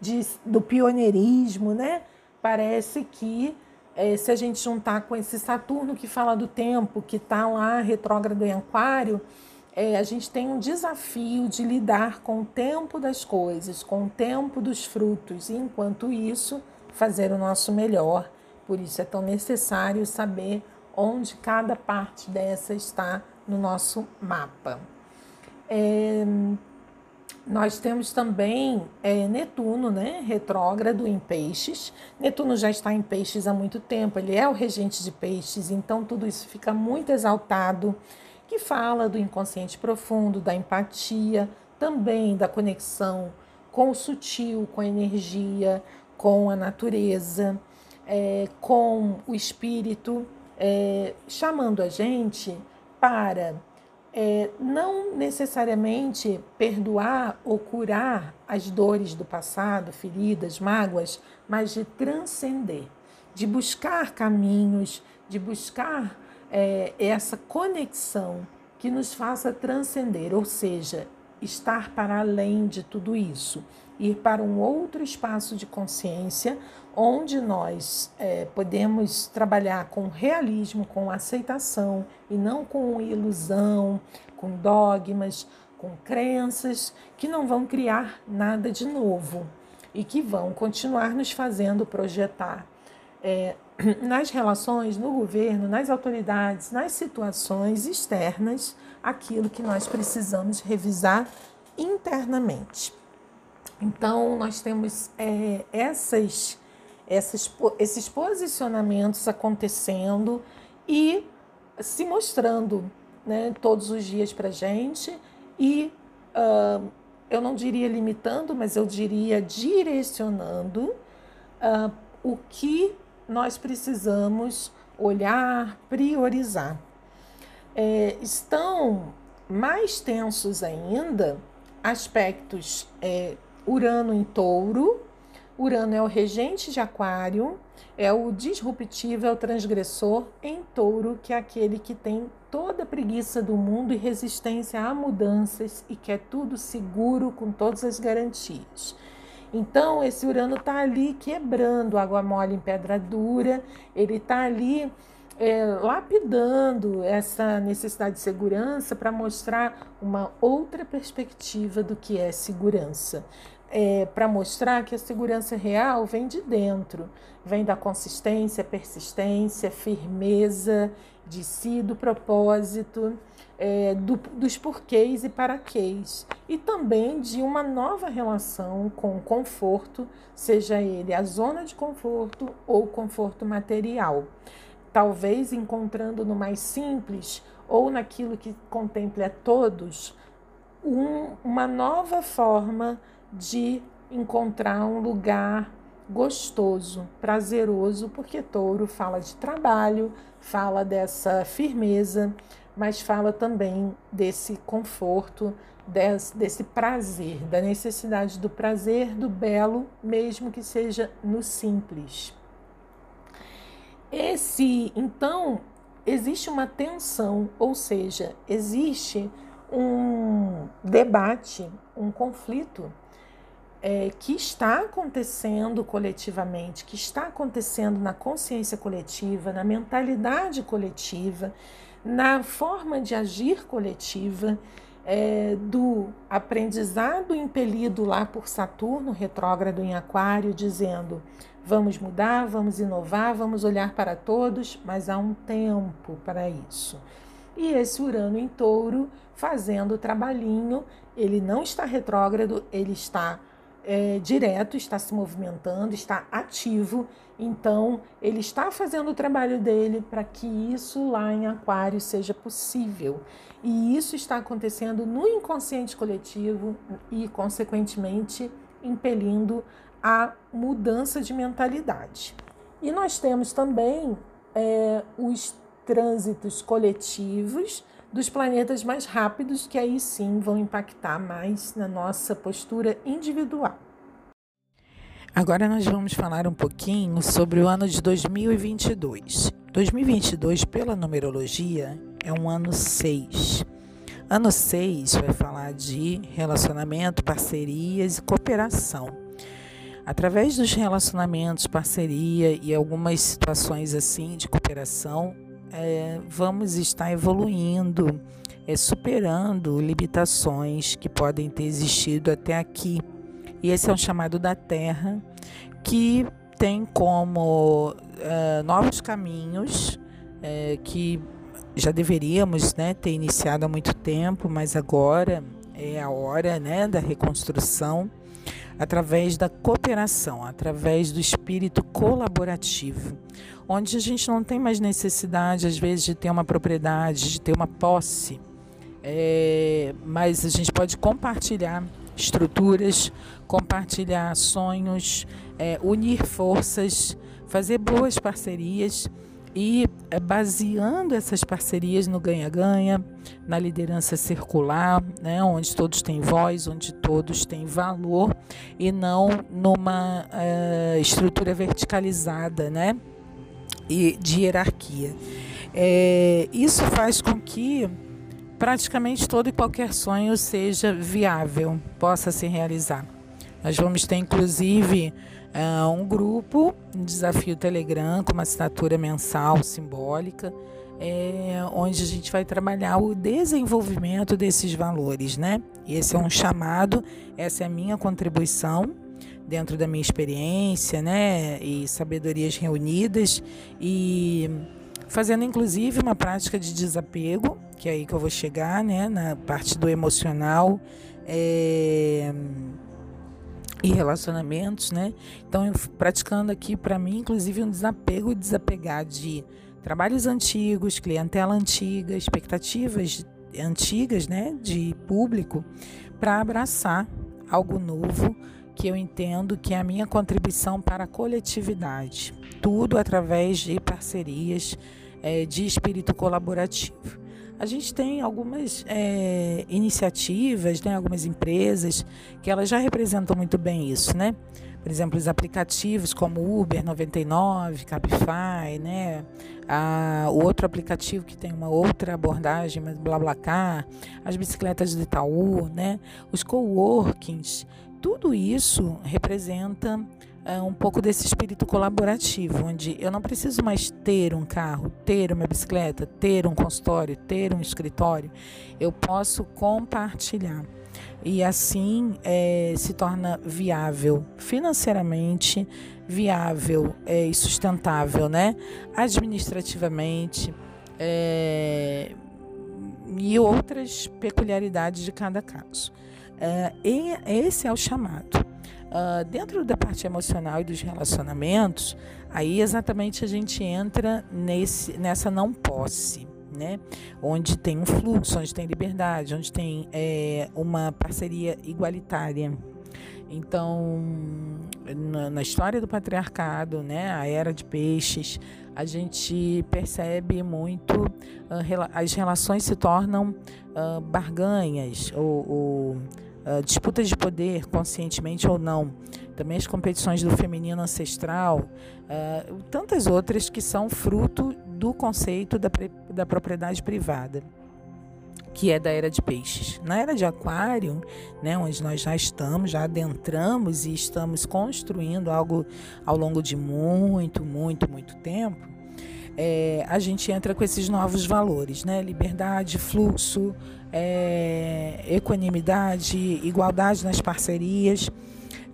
de, do pioneirismo, né? Parece que é, se a gente juntar com esse Saturno que fala do tempo, que está lá retrógrado em Aquário, é, a gente tem um desafio de lidar com o tempo das coisas, com o tempo dos frutos, e enquanto isso, fazer o nosso melhor. Por isso é tão necessário saber onde cada parte dessa está no nosso mapa. É, nós temos também é, Netuno, né, retrógrado em peixes. Netuno já está em peixes há muito tempo, ele é o regente de peixes, então tudo isso fica muito exaltado, que fala do inconsciente profundo, da empatia, também da conexão com o sutil, com a energia, com a natureza, é, com o espírito é, chamando a gente para é, não necessariamente perdoar ou curar as dores do passado, feridas, mágoas, mas de transcender, de buscar caminhos, de buscar é, essa conexão que nos faça transcender, ou seja, estar para além de tudo isso, ir para um outro espaço de consciência onde nós é, podemos trabalhar com realismo, com aceitação e não com ilusão, com dogmas, com crenças que não vão criar nada de novo e que vão continuar nos fazendo projetar é, nas relações, no governo, nas autoridades, nas situações externas, aquilo que nós precisamos revisar internamente. Então, nós temos é, essas essas, esses posicionamentos acontecendo e se mostrando né, todos os dias para a gente e uh, eu não diria limitando, mas eu diria direcionando uh, o que nós precisamos olhar, priorizar. É, estão mais tensos ainda aspectos é, Urano em touro, Urano é o regente de Aquário, é o disruptivo, é o transgressor em touro, que é aquele que tem toda a preguiça do mundo e resistência a mudanças e quer tudo seguro com todas as garantias. Então, esse Urano está ali quebrando água mole em pedra dura, ele está ali é, lapidando essa necessidade de segurança para mostrar uma outra perspectiva do que é segurança é, para mostrar que a segurança real vem de dentro, vem da consistência, persistência, firmeza de si, do propósito, é, do, dos porquês e paraquês, e também de uma nova relação com o conforto, seja ele a zona de conforto ou conforto material. Talvez encontrando no mais simples ou naquilo que contempla todos um, uma nova forma de encontrar um lugar gostoso, prazeroso, porque touro fala de trabalho, fala dessa firmeza, mas fala também desse conforto, desse, desse prazer, da necessidade do prazer, do belo, mesmo que seja no simples. Esse, então, existe uma tensão, ou seja, existe um debate, um conflito é, que está acontecendo coletivamente, que está acontecendo na consciência coletiva, na mentalidade coletiva, na forma de agir coletiva, é, do aprendizado impelido lá por Saturno, retrógrado em Aquário, dizendo: vamos mudar, vamos inovar, vamos olhar para todos, mas há um tempo para isso. E esse Urano em Touro fazendo o trabalhinho, ele não está retrógrado, ele está é, direto, está se movimentando, está ativo, então ele está fazendo o trabalho dele para que isso lá em Aquário seja possível. E isso está acontecendo no inconsciente coletivo e, consequentemente, impelindo a mudança de mentalidade. E nós temos também é, os trânsitos coletivos dos planetas mais rápidos, que aí sim vão impactar mais na nossa postura individual. Agora nós vamos falar um pouquinho sobre o ano de 2022. 2022, pela numerologia, é um ano 6. Ano 6 vai falar de relacionamento, parcerias e cooperação. Através dos relacionamentos, parceria e algumas situações assim de cooperação, é, vamos estar evoluindo, é, superando limitações que podem ter existido até aqui. E esse é um chamado da Terra que tem como uh, novos caminhos uh, que já deveríamos né, ter iniciado há muito tempo, mas agora é a hora né, da reconstrução através da cooperação, através do espírito colaborativo, onde a gente não tem mais necessidade, às vezes, de ter uma propriedade, de ter uma posse, é, mas a gente pode compartilhar estruturas, compartilhar sonhos, é, unir forças, fazer boas parcerias e é, baseando essas parcerias no ganha-ganha, na liderança circular, né, onde todos têm voz, onde todos têm valor e não numa uh, estrutura verticalizada, né, e de hierarquia. É, isso faz com que praticamente todo e qualquer sonho seja viável, possa se realizar. Nós vamos ter inclusive uh, um grupo, um desafio Telegram com uma assinatura mensal simbólica, é, onde a gente vai trabalhar o desenvolvimento desses valores, né? Esse é um chamado, essa é a minha contribuição dentro da minha experiência, né? E sabedorias reunidas e fazendo inclusive uma prática de desapego, que é aí que eu vou chegar, né? Na parte do emocional. É e relacionamentos, né? Então, eu praticando aqui para mim, inclusive, um desapego e desapegar de trabalhos antigos, clientela antiga, expectativas antigas, né, de público, para abraçar algo novo que eu entendo que é a minha contribuição para a coletividade. Tudo através de parcerias, é, de espírito colaborativo. A gente tem algumas é, iniciativas, né, algumas empresas que elas já representam muito bem isso, né? Por exemplo, os aplicativos como Uber 99, Cabify, né? Ah, o outro aplicativo que tem uma outra abordagem, BlaBlaCar, as bicicletas do Itaú, né? Os coworkings, tudo isso representa um pouco desse espírito colaborativo, onde eu não preciso mais ter um carro, ter uma bicicleta, ter um consultório, ter um escritório, eu posso compartilhar. E assim é, se torna viável financeiramente, viável é, e sustentável, né? Administrativamente é, e outras peculiaridades de cada caso. É, e esse é o chamado. Uh, dentro da parte emocional e dos relacionamentos, aí exatamente a gente entra nesse, nessa não posse, né? Onde tem um fluxo, onde tem liberdade, onde tem é, uma parceria igualitária. Então, na, na, história do patriarcado, né, a era de peixes, a gente percebe muito uh, as relações se tornam uh, barganhas ou, ou uh, disputas de poder, conscientemente ou não, também as competições do feminino ancestral, uh, tantas outras que são fruto do conceito da, da propriedade privada que é da era de peixes. Na era de aquário, né, onde nós já estamos, já adentramos e estamos construindo algo ao longo de muito, muito, muito tempo, é, a gente entra com esses novos valores, né? Liberdade, fluxo, é, equanimidade, igualdade nas parcerias.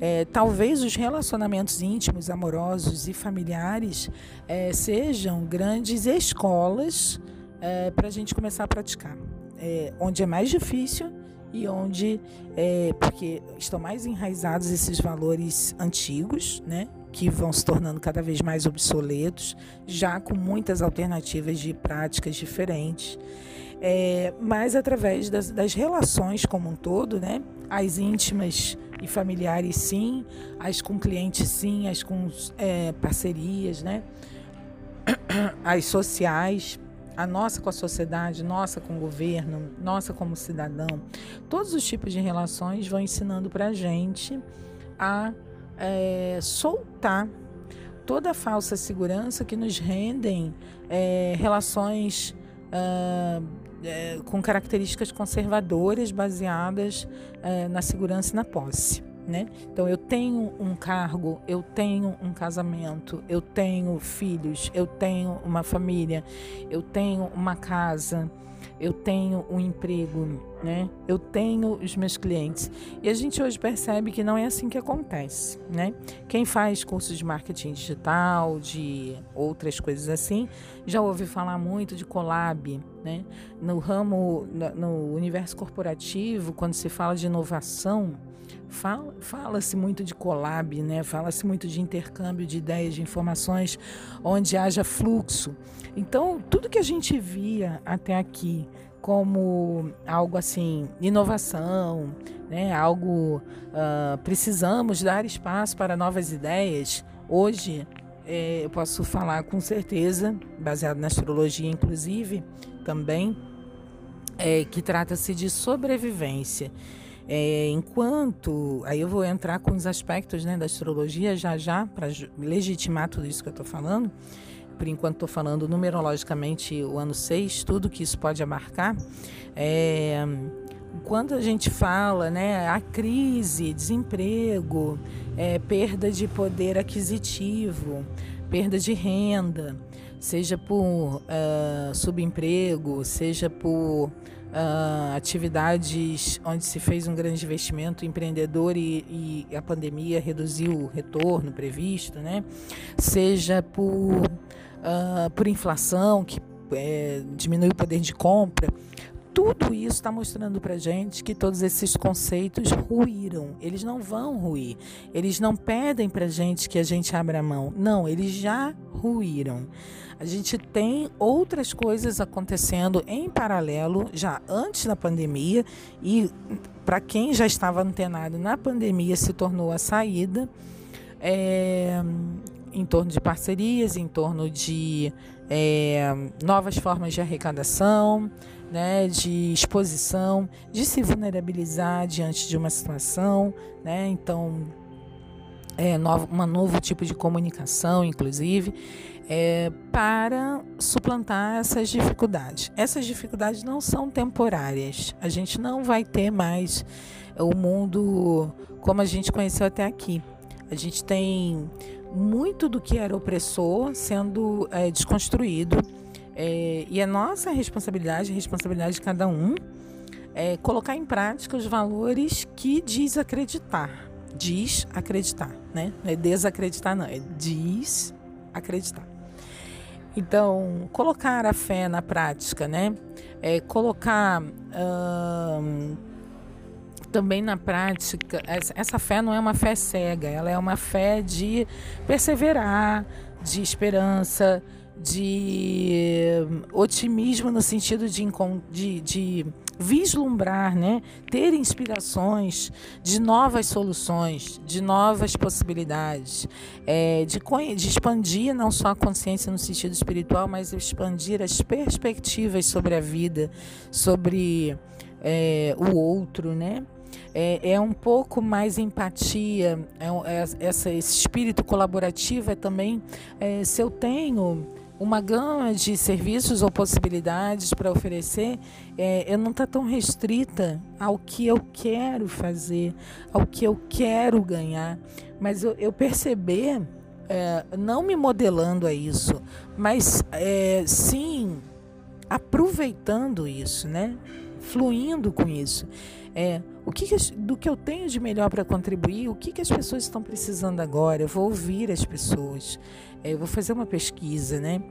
É, talvez os relacionamentos íntimos, amorosos e familiares é, sejam grandes escolas é, para a gente começar a praticar. É, onde é mais difícil e onde, é, porque estão mais enraizados esses valores antigos, né? que vão se tornando cada vez mais obsoletos, já com muitas alternativas de práticas diferentes é, mas através das, das, relações como um todo, né? As íntimas e familiares, sim, as com clientes, sim, as com é, parcerias, né? As sociais, a nossa com a sociedade, nossa com o governo, nossa como cidadão. Todos os tipos de relações vão ensinando para a gente a é, soltar toda a falsa segurança que nos rendem é, relações uh, é, com características conservadoras baseadas é, na segurança e na posse. Né? Então eu tenho um cargo, eu tenho um casamento, eu tenho filhos, eu tenho uma família, eu tenho uma casa, eu tenho um emprego, né? Eu tenho os meus clientes. E a gente hoje percebe que não é assim que acontece, né? Quem faz cursos de marketing digital, de outras coisas assim, já ouve falar muito de collab, né? No ramo, no universo corporativo, quando se fala de inovação, Fala-se fala muito de collab, né? fala-se muito de intercâmbio de ideias, de informações, onde haja fluxo. Então, tudo que a gente via até aqui como algo assim, inovação, né? algo uh, precisamos dar espaço para novas ideias, hoje é, eu posso falar com certeza, baseado na astrologia, inclusive, também, é, que trata-se de sobrevivência. É, enquanto, aí eu vou entrar com os aspectos né, da astrologia já já, para legitimar tudo isso que eu estou falando. Por enquanto estou falando numerologicamente o ano 6, tudo que isso pode abarcar. É, quando a gente fala, né, a crise, desemprego, é, perda de poder aquisitivo, perda de renda, seja por uh, subemprego, seja por uh, atividades onde se fez um grande investimento empreendedor e, e, a pandemia reduziu o retorno previsto, né? seja por, uh, por inflação, que é, diminui o poder de compra. Tudo isso está mostrando para gente que todos esses conceitos ruíram. Eles não vão ruir. Eles não pedem para gente que a gente abra mão. Não, eles já ruíram. A gente tem outras coisas acontecendo em paralelo já antes da pandemia e para quem já estava antenado na pandemia se tornou a saída é, em torno de parcerias, em torno de é, novas formas de arrecadação, né, de exposição, de se vulnerabilizar diante de uma situação, né, então é, novo, um novo tipo de comunicação, inclusive é, para suplantar essas dificuldades. Essas dificuldades não são temporárias. A gente não vai ter mais o mundo como a gente conheceu até aqui. A gente tem muito do que era opressor sendo é, desconstruído. É, e é nossa responsabilidade, a responsabilidade de cada um, é colocar em prática os valores que diz acreditar. Diz acreditar, né? Não é desacreditar, não, é diz acreditar. Então, colocar a fé na prática, né? É, colocar hum, também na prática, essa fé não é uma fé cega, ela é uma fé de perseverar, de esperança, de otimismo no sentido de, de, de vislumbrar, né? ter inspirações de novas soluções, de novas possibilidades, é, de, de expandir não só a consciência no sentido espiritual, mas expandir as perspectivas sobre a vida, sobre é, o outro, né? É, é, um pouco mais empatia, é, é, essa, esse espírito colaborativo é também é, se eu tenho uma gama de serviços ou possibilidades para oferecer, é, eu não está tão restrita ao que eu quero fazer, ao que eu quero ganhar, mas eu, eu perceber, é, não me modelando a isso, mas é, sim aproveitando isso, né? fluindo com isso. É, o que, que do que eu tenho de melhor para contribuir, o que, que as pessoas estão precisando agora? Eu vou ouvir as pessoas, é, eu vou fazer uma pesquisa, né?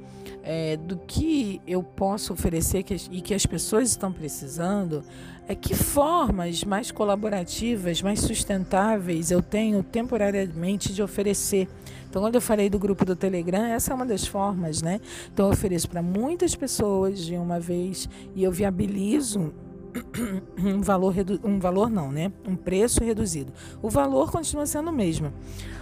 É, do que eu posso oferecer que, e que as pessoas estão precisando, é que formas mais colaborativas, mais sustentáveis eu tenho temporariamente de oferecer. Então, quando eu falei do grupo do Telegram, essa é uma das formas, né? Então, eu ofereço para muitas pessoas de uma vez e eu viabilizo um valor, um valor não, né? Um preço reduzido. O valor continua sendo o mesmo.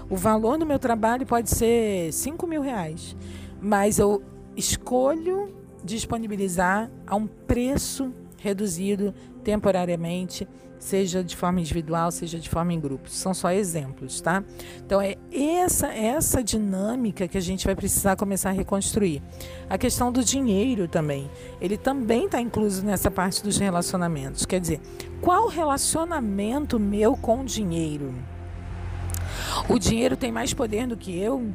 O valor do meu trabalho pode ser 5 mil reais, mas eu escolho disponibilizar a um preço reduzido temporariamente, seja de forma individual, seja de forma em grupo. São só exemplos, tá? Então é essa essa dinâmica que a gente vai precisar começar a reconstruir. A questão do dinheiro também, ele também está incluso nessa parte dos relacionamentos. Quer dizer, qual relacionamento meu com o dinheiro? O dinheiro tem mais poder do que eu?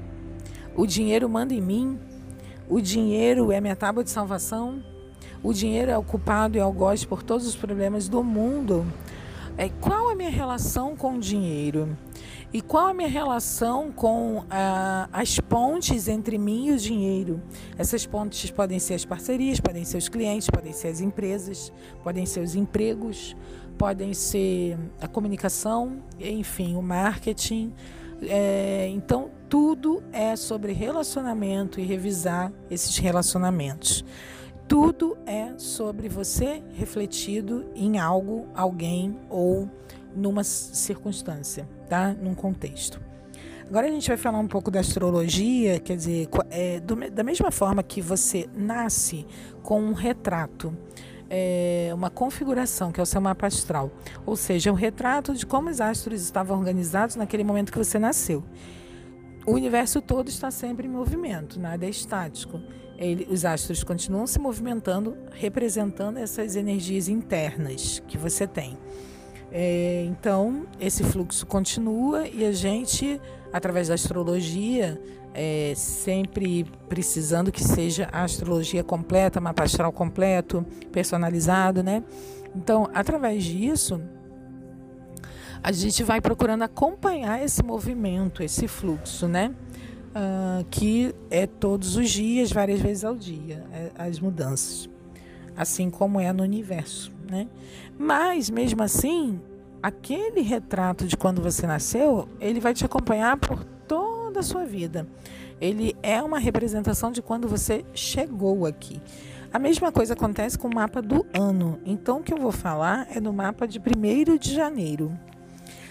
O dinheiro manda em mim? O dinheiro é minha tábua de salvação? O dinheiro é o culpado e gosto por todos os problemas do mundo? É, qual a minha relação com o dinheiro? E qual a minha relação com ah, as pontes entre mim e o dinheiro? Essas pontes podem ser as parcerias, podem ser os clientes, podem ser as empresas, podem ser os empregos, podem ser a comunicação, enfim, o marketing. É, então, tudo é sobre relacionamento e revisar esses relacionamentos. Tudo é sobre você refletido em algo, alguém ou numa circunstância, tá? Num contexto. Agora a gente vai falar um pouco da astrologia, quer dizer, é, do, da mesma forma que você nasce com um retrato, é, uma configuração, que é o seu mapa astral, ou seja, um retrato de como os astros estavam organizados naquele momento que você nasceu. O universo todo está sempre em movimento, nada é estático. Ele, os astros continuam se movimentando, representando essas energias internas que você tem. É, então, esse fluxo continua e a gente, através da astrologia, é, sempre precisando que seja a astrologia completa, mapa astral completo, personalizado, né? Então, através disso, a gente vai procurando acompanhar esse movimento, esse fluxo, né? Uh, que é todos os dias, várias vezes ao dia, é, as mudanças, assim como é no universo, né? Mas mesmo assim, aquele retrato de quando você nasceu, ele vai te acompanhar por toda a sua vida. Ele é uma representação de quando você chegou aqui. A mesma coisa acontece com o mapa do ano. Então, o que eu vou falar é do mapa de 1 de janeiro.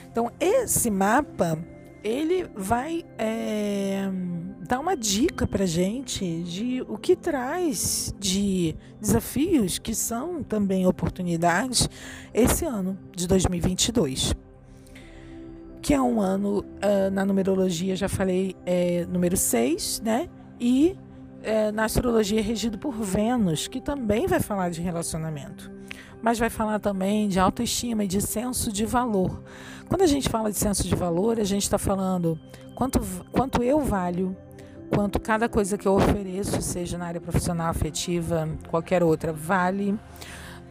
Então, esse mapa ele vai é, dar uma dica para gente de o que traz de desafios que são também oportunidades esse ano de 2022 que é um ano uh, na numerologia já falei é número 6 né? E é, na astrologia regido por Vênus que também vai falar de relacionamento mas vai falar também de autoestima e de senso de valor. Quando a gente fala de senso de valor, a gente está falando quanto, quanto eu valho, quanto cada coisa que eu ofereço, seja na área profissional, afetiva, qualquer outra, vale.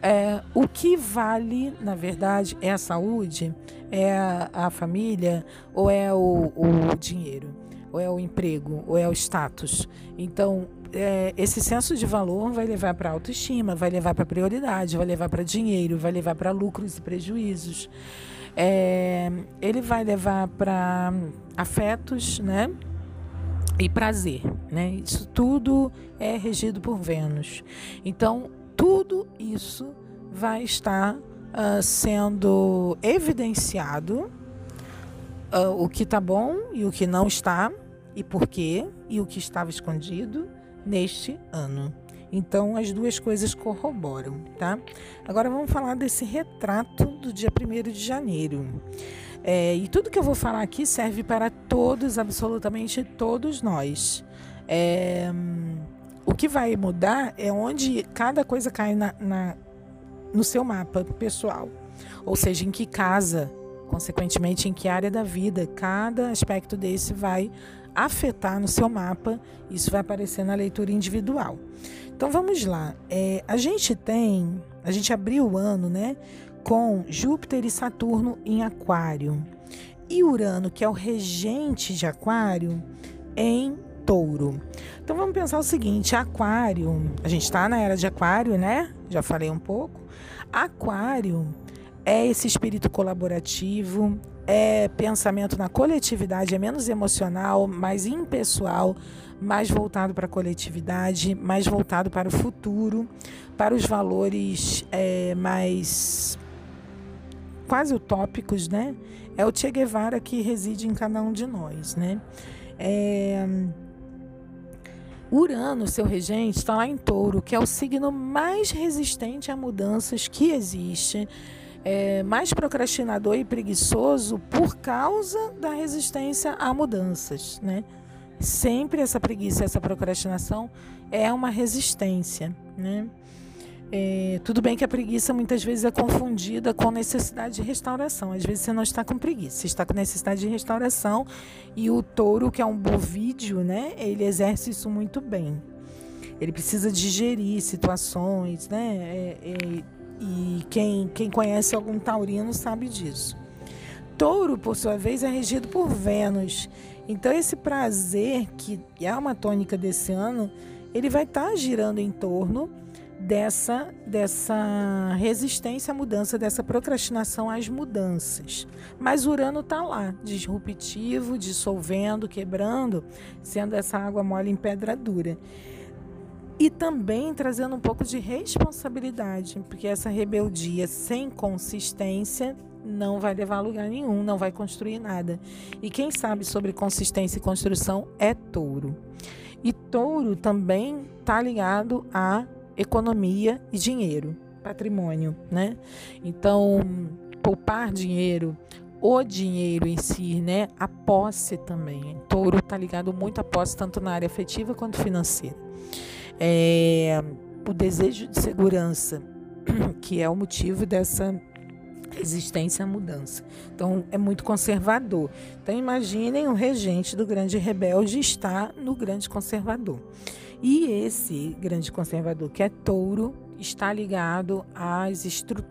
É, o que vale, na verdade, é a saúde, é a, a família ou é o, o dinheiro, ou é o emprego, ou é o status. Então, é, esse senso de valor vai levar para autoestima, vai levar para prioridade, vai levar para dinheiro, vai levar para lucros e prejuízos. É, ele vai levar para afetos, né? E prazer, né? Isso tudo é regido por Vênus. Então, tudo isso vai estar uh, sendo evidenciado uh, o que está bom e o que não está, e por quê, e o que estava escondido neste ano. Então as duas coisas corroboram, tá? Agora vamos falar desse retrato do dia 1 de janeiro. É, e tudo que eu vou falar aqui serve para todos, absolutamente todos nós. É, o que vai mudar é onde cada coisa cai na, na, no seu mapa pessoal. Ou seja, em que casa, consequentemente, em que área da vida cada aspecto desse vai afetar no seu mapa, isso vai aparecer na leitura individual. Então vamos lá. É, a gente tem, a gente abriu o ano, né, com Júpiter e Saturno em Aquário e Urano, que é o regente de Aquário, em Touro. Então vamos pensar o seguinte: Aquário, a gente está na era de Aquário, né? Já falei um pouco. Aquário é esse espírito colaborativo, é pensamento na coletividade, é menos emocional, mais impessoal, mais voltado para a coletividade, mais voltado para o futuro, para os valores é, mais quase utópicos, né? É o Che Guevara que reside em cada um de nós, né? É... Urano, seu regente, está lá em Touro, que é o signo mais resistente a mudanças que existe é, mais procrastinador e preguiçoso por causa da resistência a mudanças, né? Sempre essa preguiça, essa procrastinação é uma resistência, né? É, tudo bem que a preguiça muitas vezes é confundida com necessidade de restauração. Às vezes você não está com preguiça, você está com necessidade de restauração e o touro, que é um bovídeo, né? Ele exerce isso muito bem. Ele precisa digerir situações, né? É, é, e quem, quem conhece algum taurino sabe disso. Touro, por sua vez, é regido por Vênus. Então, esse prazer, que é uma tônica desse ano, ele vai estar tá girando em torno dessa, dessa resistência à mudança, dessa procrastinação às mudanças. Mas Urano está lá, disruptivo, dissolvendo, quebrando, sendo essa água mole em pedra dura. E também trazendo um pouco de responsabilidade, porque essa rebeldia sem consistência não vai levar a lugar nenhum, não vai construir nada. E quem sabe sobre consistência e construção é touro. E touro também está ligado a economia e dinheiro, patrimônio, né? Então, poupar dinheiro, o dinheiro em si, né? A posse também. Touro está ligado muito à posse, tanto na área afetiva quanto financeira. É, o desejo de segurança, que é o motivo dessa resistência à mudança. Então, é muito conservador. Então, imaginem o regente do grande rebelde está no grande conservador. E esse grande conservador, que é touro, está ligado às,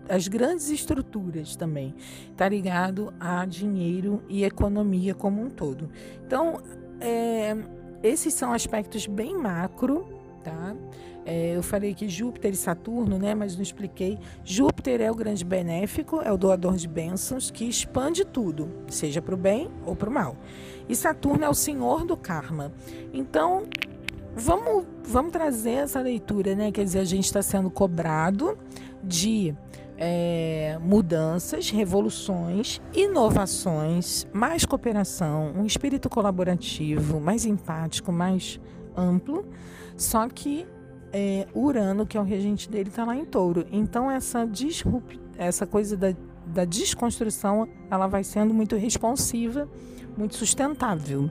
às grandes estruturas também. Está ligado a dinheiro e economia como um todo. Então, é, esses são aspectos bem macro, tá? É, eu falei que Júpiter e Saturno, né? Mas não expliquei. Júpiter é o grande benéfico, é o doador de bênçãos que expande tudo, seja para o bem ou para o mal. E Saturno é o senhor do karma. Então, vamos, vamos trazer essa leitura, né? Quer dizer, a gente está sendo cobrado de é, mudanças, revoluções, inovações, mais cooperação, um espírito colaborativo, mais empático, mais amplo. Só que é, Urano, que é o regente dele, está lá em touro. Então, essa, disrupt, essa coisa da, da desconstrução ela vai sendo muito responsiva, muito sustentável.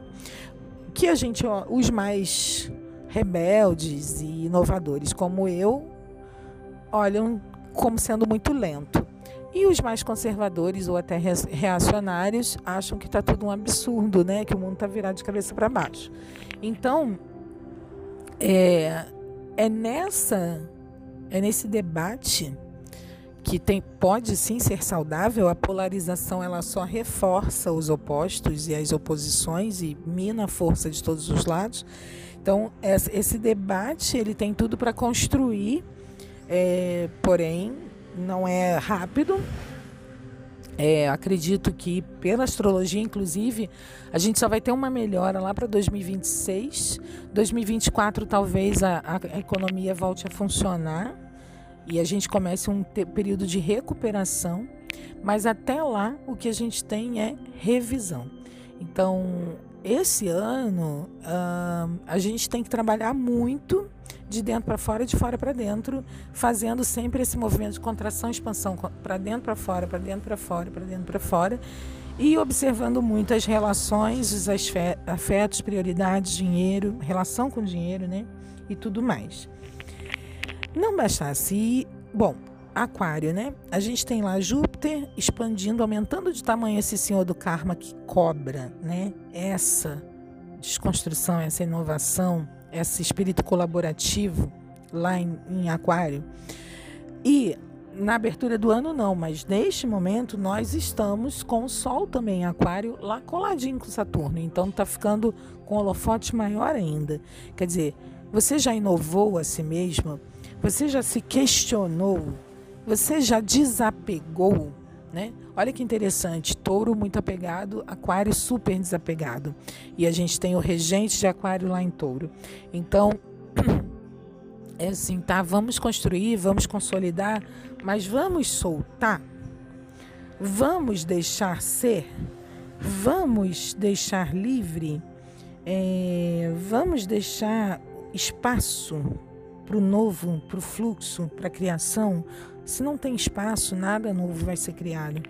Que a gente, ó, os mais rebeldes e inovadores como eu olham como sendo muito lento. E os mais conservadores ou até reacionários acham que está tudo um absurdo, né? Que o mundo está virado de cabeça para baixo. Então, é, é nessa é nesse debate que tem, pode sim ser saudável, a polarização ela só reforça os opostos e as oposições e mina a força de todos os lados. Então, esse debate ele tem tudo para construir, é, porém, não é rápido. É, acredito que pela astrologia, inclusive, a gente só vai ter uma melhora lá para 2026. 2024, talvez a, a economia volte a funcionar e a gente comece um período de recuperação. Mas até lá, o que a gente tem é revisão. Então, esse ano uh, a gente tem que trabalhar muito de dentro para fora, de fora para dentro, fazendo sempre esse movimento de contração, expansão, para dentro para fora, para dentro para fora, para dentro para fora, e observando muito as relações, os afetos, prioridades, dinheiro, relação com dinheiro, né? E tudo mais. Não bastasse, bom, Aquário, né? A gente tem lá Júpiter expandindo, aumentando de tamanho esse senhor do karma que cobra, né? Essa desconstrução, essa inovação, esse espírito colaborativo lá em, em Aquário. E na abertura do ano não, mas neste momento nós estamos com o Sol também em Aquário lá coladinho com Saturno. Então está ficando com holofote maior ainda. Quer dizer, você já inovou a si mesma? Você já se questionou você já desapegou, né? Olha que interessante, touro muito apegado, aquário super desapegado. E a gente tem o regente de aquário lá em touro. Então, é assim, tá? Vamos construir, vamos consolidar, mas vamos soltar. Vamos deixar ser. Vamos deixar livre. É, vamos deixar espaço para o novo, para o fluxo, para a criação, se não tem espaço, nada novo vai ser criado.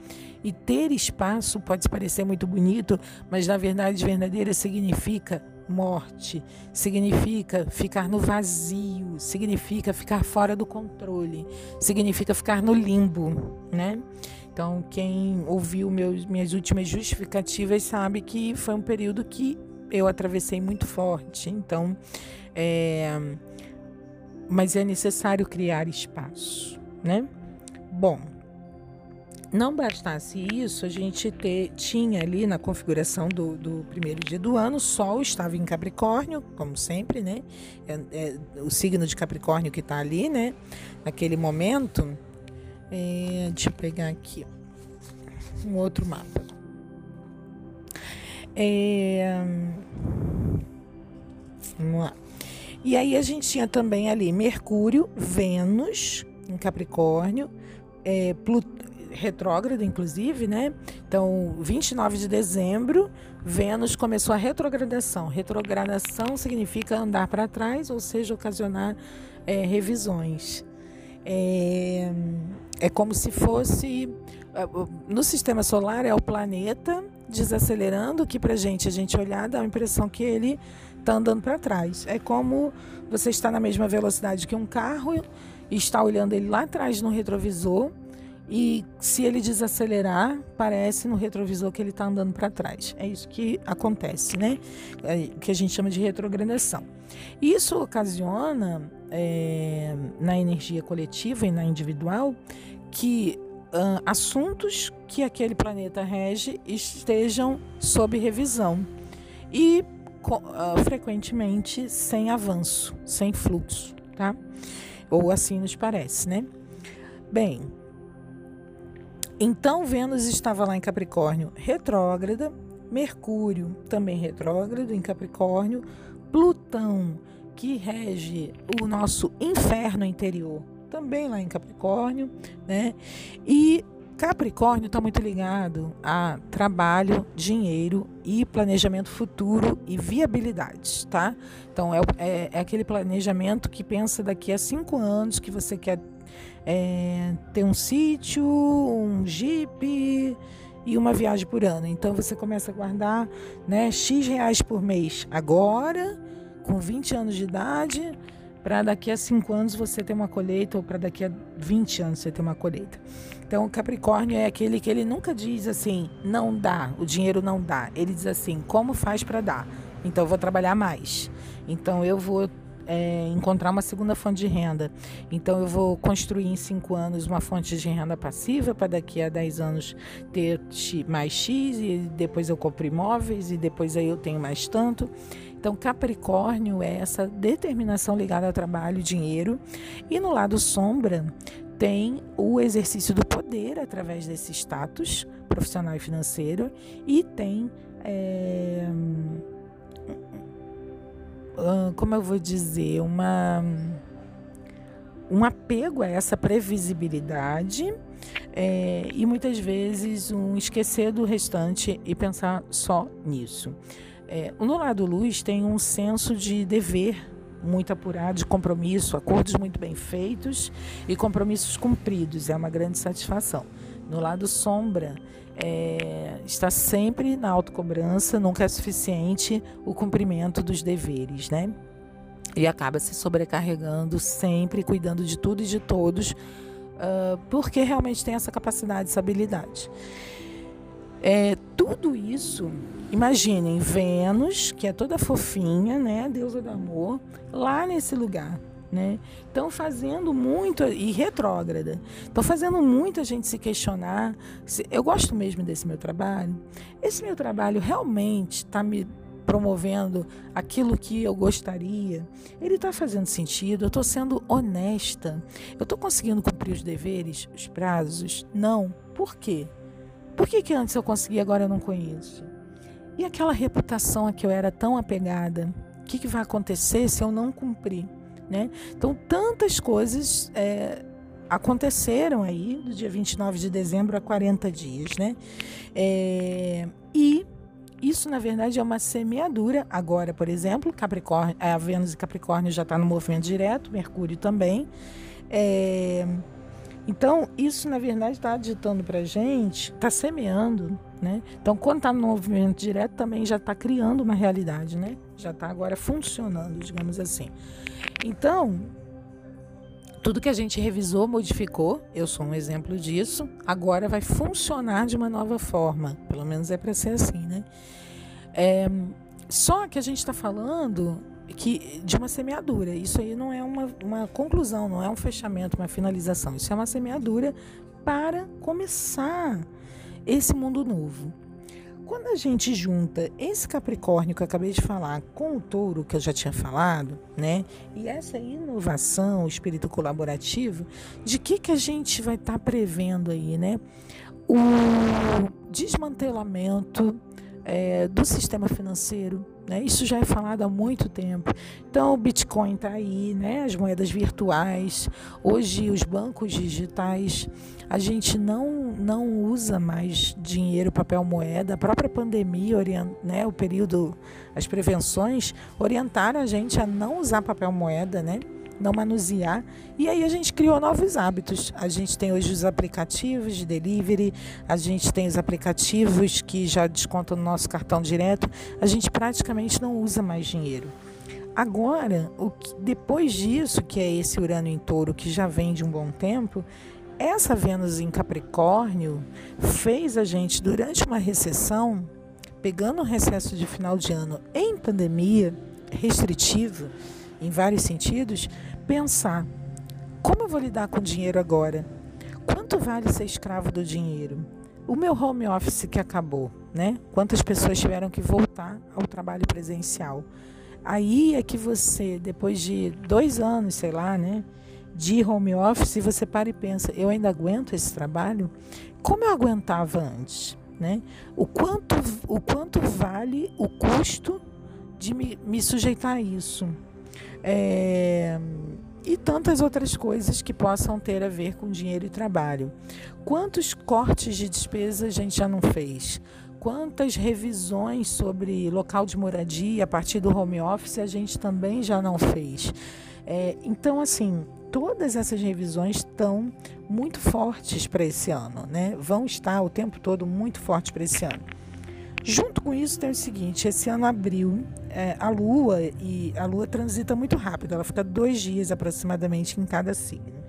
E ter espaço pode parecer muito bonito, mas na verdade verdadeira significa morte, significa ficar no vazio, significa ficar fora do controle, significa ficar no limbo, né? Então, quem ouviu meus, minhas últimas justificativas sabe que foi um período que eu atravessei muito forte. Então, é, mas é necessário criar espaço né? Bom, não bastasse isso, a gente ter, tinha ali na configuração do, do, primeiro dia do ano, Sol estava em Capricórnio, como sempre, né? É, é o signo de Capricórnio que está ali, né? Naquele momento. É, deixa eu pegar aqui um outro mapa. É, vamos lá. E aí a gente tinha também ali Mercúrio, Vênus em Capricórnio, é, retrógrado, inclusive, né? Então, 29 de dezembro, Vênus começou a retrogradação. Retrogradação significa andar para trás, ou seja, ocasionar é, revisões. É, é como se fosse. É, no sistema solar é o planeta desacelerando, que para gente, a gente olhar, dá a impressão que ele está andando para trás. É como você está na mesma velocidade que um carro está olhando ele lá atrás no retrovisor e se ele desacelerar, parece no retrovisor que ele está andando para trás. É isso que acontece, né? É, que a gente chama de retrogradação. Isso ocasiona, é, na energia coletiva e na individual, que uh, assuntos que aquele planeta rege estejam sob revisão e uh, frequentemente sem avanço, sem fluxo, tá? Ou assim nos parece, né? Bem, então Vênus estava lá em Capricórnio retrógrada, Mercúrio também retrógrado em Capricórnio, Plutão, que rege o nosso inferno interior, também lá em Capricórnio, né? E Capricórnio está muito ligado a trabalho, dinheiro e planejamento futuro e viabilidades, tá? Então é, é, é aquele planejamento que pensa daqui a cinco anos que você quer é, ter um sítio, um jipe e uma viagem por ano. Então você começa a guardar né, X reais por mês agora, com 20 anos de idade, para daqui a 5 anos você ter uma colheita, ou para daqui a 20 anos você ter uma colheita. Então o Capricórnio é aquele que ele nunca diz assim, não dá, o dinheiro não dá. Ele diz assim, como faz para dar? Então eu vou trabalhar mais. Então eu vou é, encontrar uma segunda fonte de renda. Então, eu vou construir em cinco anos uma fonte de renda passiva para daqui a 10 anos ter mais X e depois eu compro imóveis e depois aí eu tenho mais tanto. Então, Capricórnio é essa determinação ligada ao trabalho, dinheiro. E no lado sombra, tem o exercício do poder através desse status profissional e financeiro e tem é, como eu vou dizer, uma um apego a essa previsibilidade é, e muitas vezes um esquecer do restante e pensar só nisso. É, no lado luz tem um senso de dever muito apurado, de compromisso, acordos muito bem feitos e compromissos cumpridos. É uma grande satisfação. No lado sombra é, está sempre na autocobrança, nunca é suficiente o cumprimento dos deveres, né? E acaba se sobrecarregando sempre, cuidando de tudo e de todos, uh, porque realmente tem essa capacidade, essa habilidade. É, tudo isso, imaginem Vênus, que é toda fofinha, né, deusa do amor, lá nesse lugar né? Estão fazendo muito e retrógrada. Estão fazendo muito a gente se questionar. Se, eu gosto mesmo desse meu trabalho. Esse meu trabalho realmente está me promovendo aquilo que eu gostaria. Ele está fazendo sentido. Eu estou sendo honesta. Eu estou conseguindo cumprir os deveres, os prazos? Não. Por quê? Por que, que antes eu consegui agora eu não conheço? E aquela reputação a que eu era tão apegada? O que, que vai acontecer se eu não cumprir? Né? Então, tantas coisas é, aconteceram aí do dia 29 de dezembro a 40 dias. Né? É, e isso, na verdade, é uma semeadura. Agora, por exemplo, Capricórnio, a Vênus e Capricórnio já está no movimento direto, Mercúrio também. É, então, isso, na verdade, está ditando para gente, está semeando. Né? Então, quando está no movimento direto, também já está criando uma realidade, né? já está agora funcionando, digamos assim. Então, tudo que a gente revisou, modificou, eu sou um exemplo disso, agora vai funcionar de uma nova forma. Pelo menos é para ser assim, né? É, só que a gente está falando que de uma semeadura. Isso aí não é uma, uma conclusão, não é um fechamento, uma finalização. Isso é uma semeadura para começar esse mundo novo. Quando a gente junta esse Capricórnio que eu acabei de falar com o Touro que eu já tinha falado, né? E essa inovação, o espírito colaborativo, de que que a gente vai estar tá prevendo aí, né? O desmantelamento é, do sistema financeiro. Né? Isso já é falado há muito tempo. Então, o Bitcoin está aí, né? as moedas virtuais, hoje os bancos digitais. A gente não, não usa mais dinheiro, papel moeda. A própria pandemia, né? o período, as prevenções, orientaram a gente a não usar papel moeda, né? Não manusear. E aí a gente criou novos hábitos. A gente tem hoje os aplicativos de delivery, a gente tem os aplicativos que já descontam no nosso cartão direto. A gente praticamente não usa mais dinheiro. Agora, o que, depois disso, que é esse Urano em Touro que já vem de um bom tempo, essa Vênus em Capricórnio fez a gente, durante uma recessão, pegando um recesso de final de ano em pandemia restritiva, em vários sentidos, pensar: como eu vou lidar com o dinheiro agora? Quanto vale ser escravo do dinheiro? O meu home office que acabou, né? Quantas pessoas tiveram que voltar ao trabalho presencial? Aí é que você, depois de dois anos, sei lá, né? De home office, você para e pensa: eu ainda aguento esse trabalho? Como eu aguentava antes? Né? O, quanto, o quanto vale o custo de me, me sujeitar a isso? É, e tantas outras coisas que possam ter a ver com dinheiro e trabalho. Quantos cortes de despesa a gente já não fez? Quantas revisões sobre local de moradia a partir do home office a gente também já não fez? É, então, assim, todas essas revisões estão muito fortes para esse ano, né? Vão estar o tempo todo muito fortes para esse ano. Junto com isso tem o seguinte: esse ano abril, é, a Lua e a Lua transita muito rápido, ela fica dois dias aproximadamente em cada signo.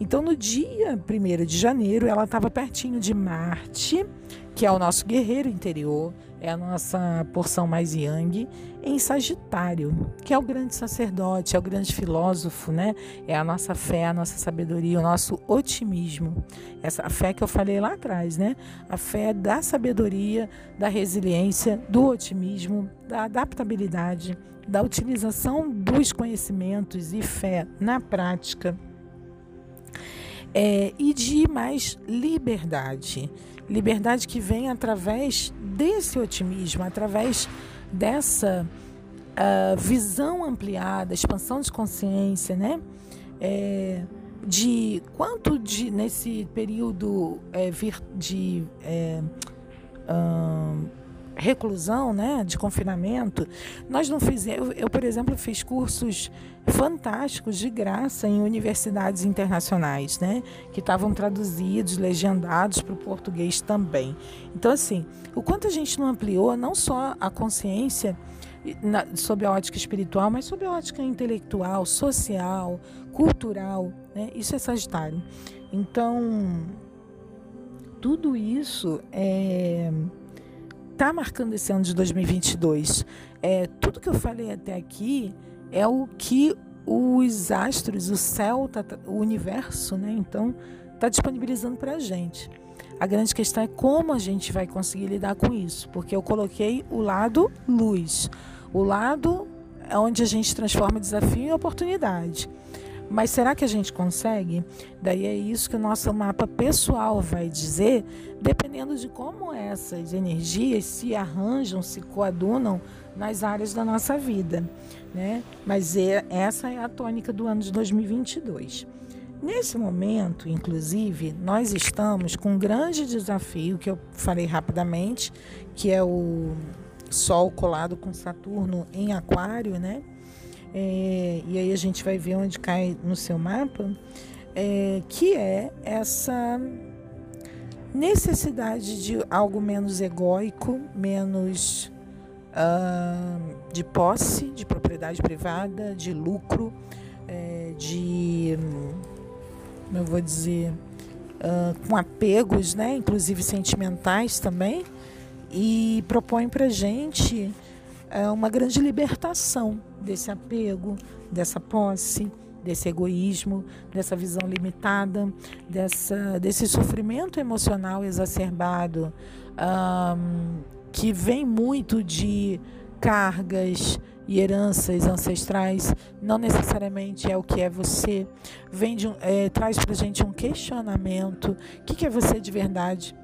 Então, no dia 1 de janeiro, ela estava pertinho de Marte, que é o nosso guerreiro interior, é a nossa porção mais yang, em Sagitário, que é o grande sacerdote, é o grande filósofo, né? É a nossa fé, a nossa sabedoria, o nosso otimismo. Essa fé que eu falei lá atrás, né? A fé da sabedoria, da resiliência, do otimismo, da adaptabilidade, da utilização dos conhecimentos e fé na prática. É, e de mais liberdade. Liberdade que vem através desse otimismo, através dessa uh, visão ampliada, expansão de consciência, né? É, de quanto de nesse período é, vir, de é, uh, reclusão, né, de confinamento, nós não fizemos. Eu, por exemplo, fiz cursos fantásticos de graça em universidades internacionais, né, que estavam traduzidos, legendados para o português também. Então, assim, o quanto a gente não ampliou não só a consciência na, sob a ótica espiritual, mas sob a ótica intelectual, social, cultural, né? Isso é Sagitário. Então, tudo isso é está marcando esse ano de 2022. É, tudo que eu falei até aqui é o que os astros, o céu, tá, tá o universo, né? Então, está disponibilizando para a gente. A grande questão é como a gente vai conseguir lidar com isso, porque eu coloquei o lado luz, o lado onde a gente transforma desafio em oportunidade. Mas será que a gente consegue? Daí é isso que o nosso mapa pessoal vai dizer, dependendo de como essas energias se arranjam, se coadunam nas áreas da nossa vida. Né? Mas é, essa é a tônica do ano de 2022. Nesse momento, inclusive, nós estamos com um grande desafio que eu falei rapidamente, que é o Sol colado com Saturno em Aquário, né? É, e aí a gente vai ver onde cai no seu mapa, é, que é essa necessidade de algo menos egóico, menos uh, de posse, de propriedade privada, de lucro, é, de, como eu vou dizer, uh, com apegos, né, inclusive sentimentais também, e propõe para gente uh, uma grande libertação desse apego, dessa posse, desse egoísmo, dessa visão limitada, dessa, desse sofrimento emocional exacerbado, um, que vem muito de cargas e heranças ancestrais, não necessariamente é o que é você, vem de, é, traz para gente um questionamento: o que, que é você de verdade?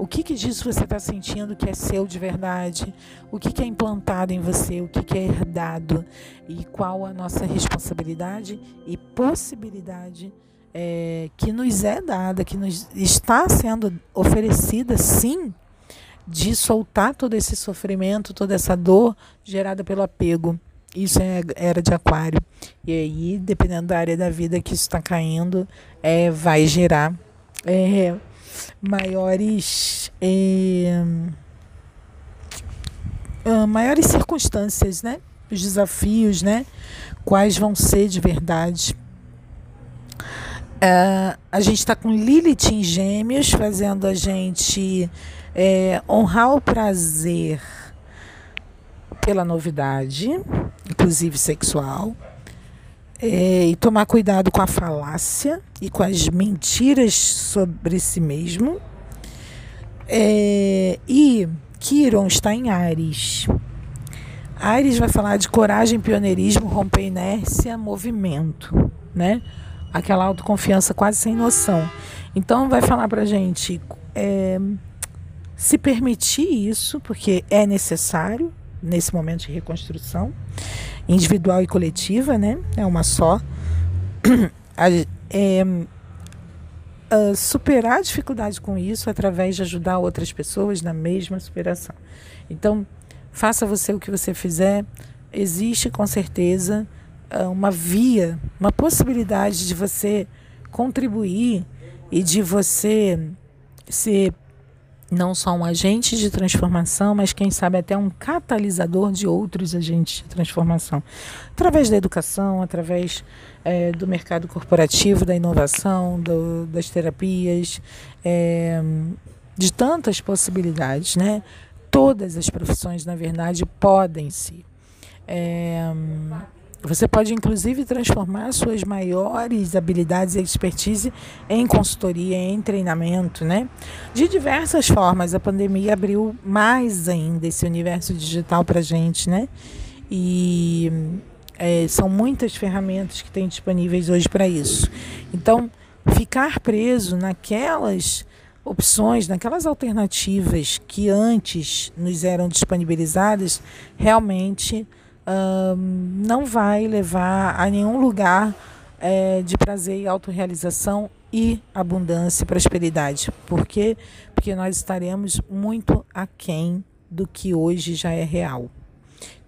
O que, que disso você está sentindo que é seu de verdade? O que, que é implantado em você? O que, que é herdado? E qual a nossa responsabilidade e possibilidade é, que nos é dada, que nos está sendo oferecida, sim, de soltar todo esse sofrimento, toda essa dor gerada pelo apego. Isso é era de aquário. E aí, dependendo da área da vida que isso está caindo, é, vai gerar é, maiores é, uh, maiores circunstâncias, né? Os desafios, né? Quais vão ser de verdade. Uh, a gente está com Lilith em Gêmeos, fazendo a gente é, honrar o prazer pela novidade, inclusive sexual, é, e tomar cuidado com a falácia e com as mentiras sobre si mesmo. É, e Kiron está em Ares. Ares vai falar de coragem, pioneirismo, romper inércia, movimento, né? Aquela autoconfiança quase sem noção. Então vai falar pra gente é, se permitir isso, porque é necessário nesse momento de reconstrução individual e coletiva, né? É uma só. É, é, superar a dificuldade com isso através de ajudar outras pessoas na mesma superação. Então, faça você o que você fizer, existe com certeza é, uma via, uma possibilidade de você contribuir e de você ser não só um agente de transformação, mas quem sabe até um catalisador de outros agentes de transformação. Através da educação, através é, do mercado corporativo, da inovação, do, das terapias, é, de tantas possibilidades, né? Todas as profissões, na verdade, podem se. É, você pode, inclusive, transformar suas maiores habilidades e expertise em consultoria, em treinamento, né? De diversas formas. A pandemia abriu mais ainda esse universo digital para gente, né? E é, são muitas ferramentas que tem disponíveis hoje para isso. Então, ficar preso naquelas opções, naquelas alternativas que antes nos eram disponibilizadas, realmente não vai levar a nenhum lugar é, de prazer e autorrealização e abundância e prosperidade. Por quê? Porque nós estaremos muito aquém do que hoje já é real.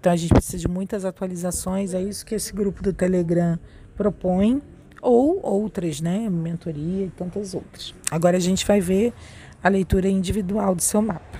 Então a gente precisa de muitas atualizações, é isso que esse grupo do Telegram propõe, ou outras, né? Mentoria e tantas outras. Agora a gente vai ver a leitura individual do seu mapa.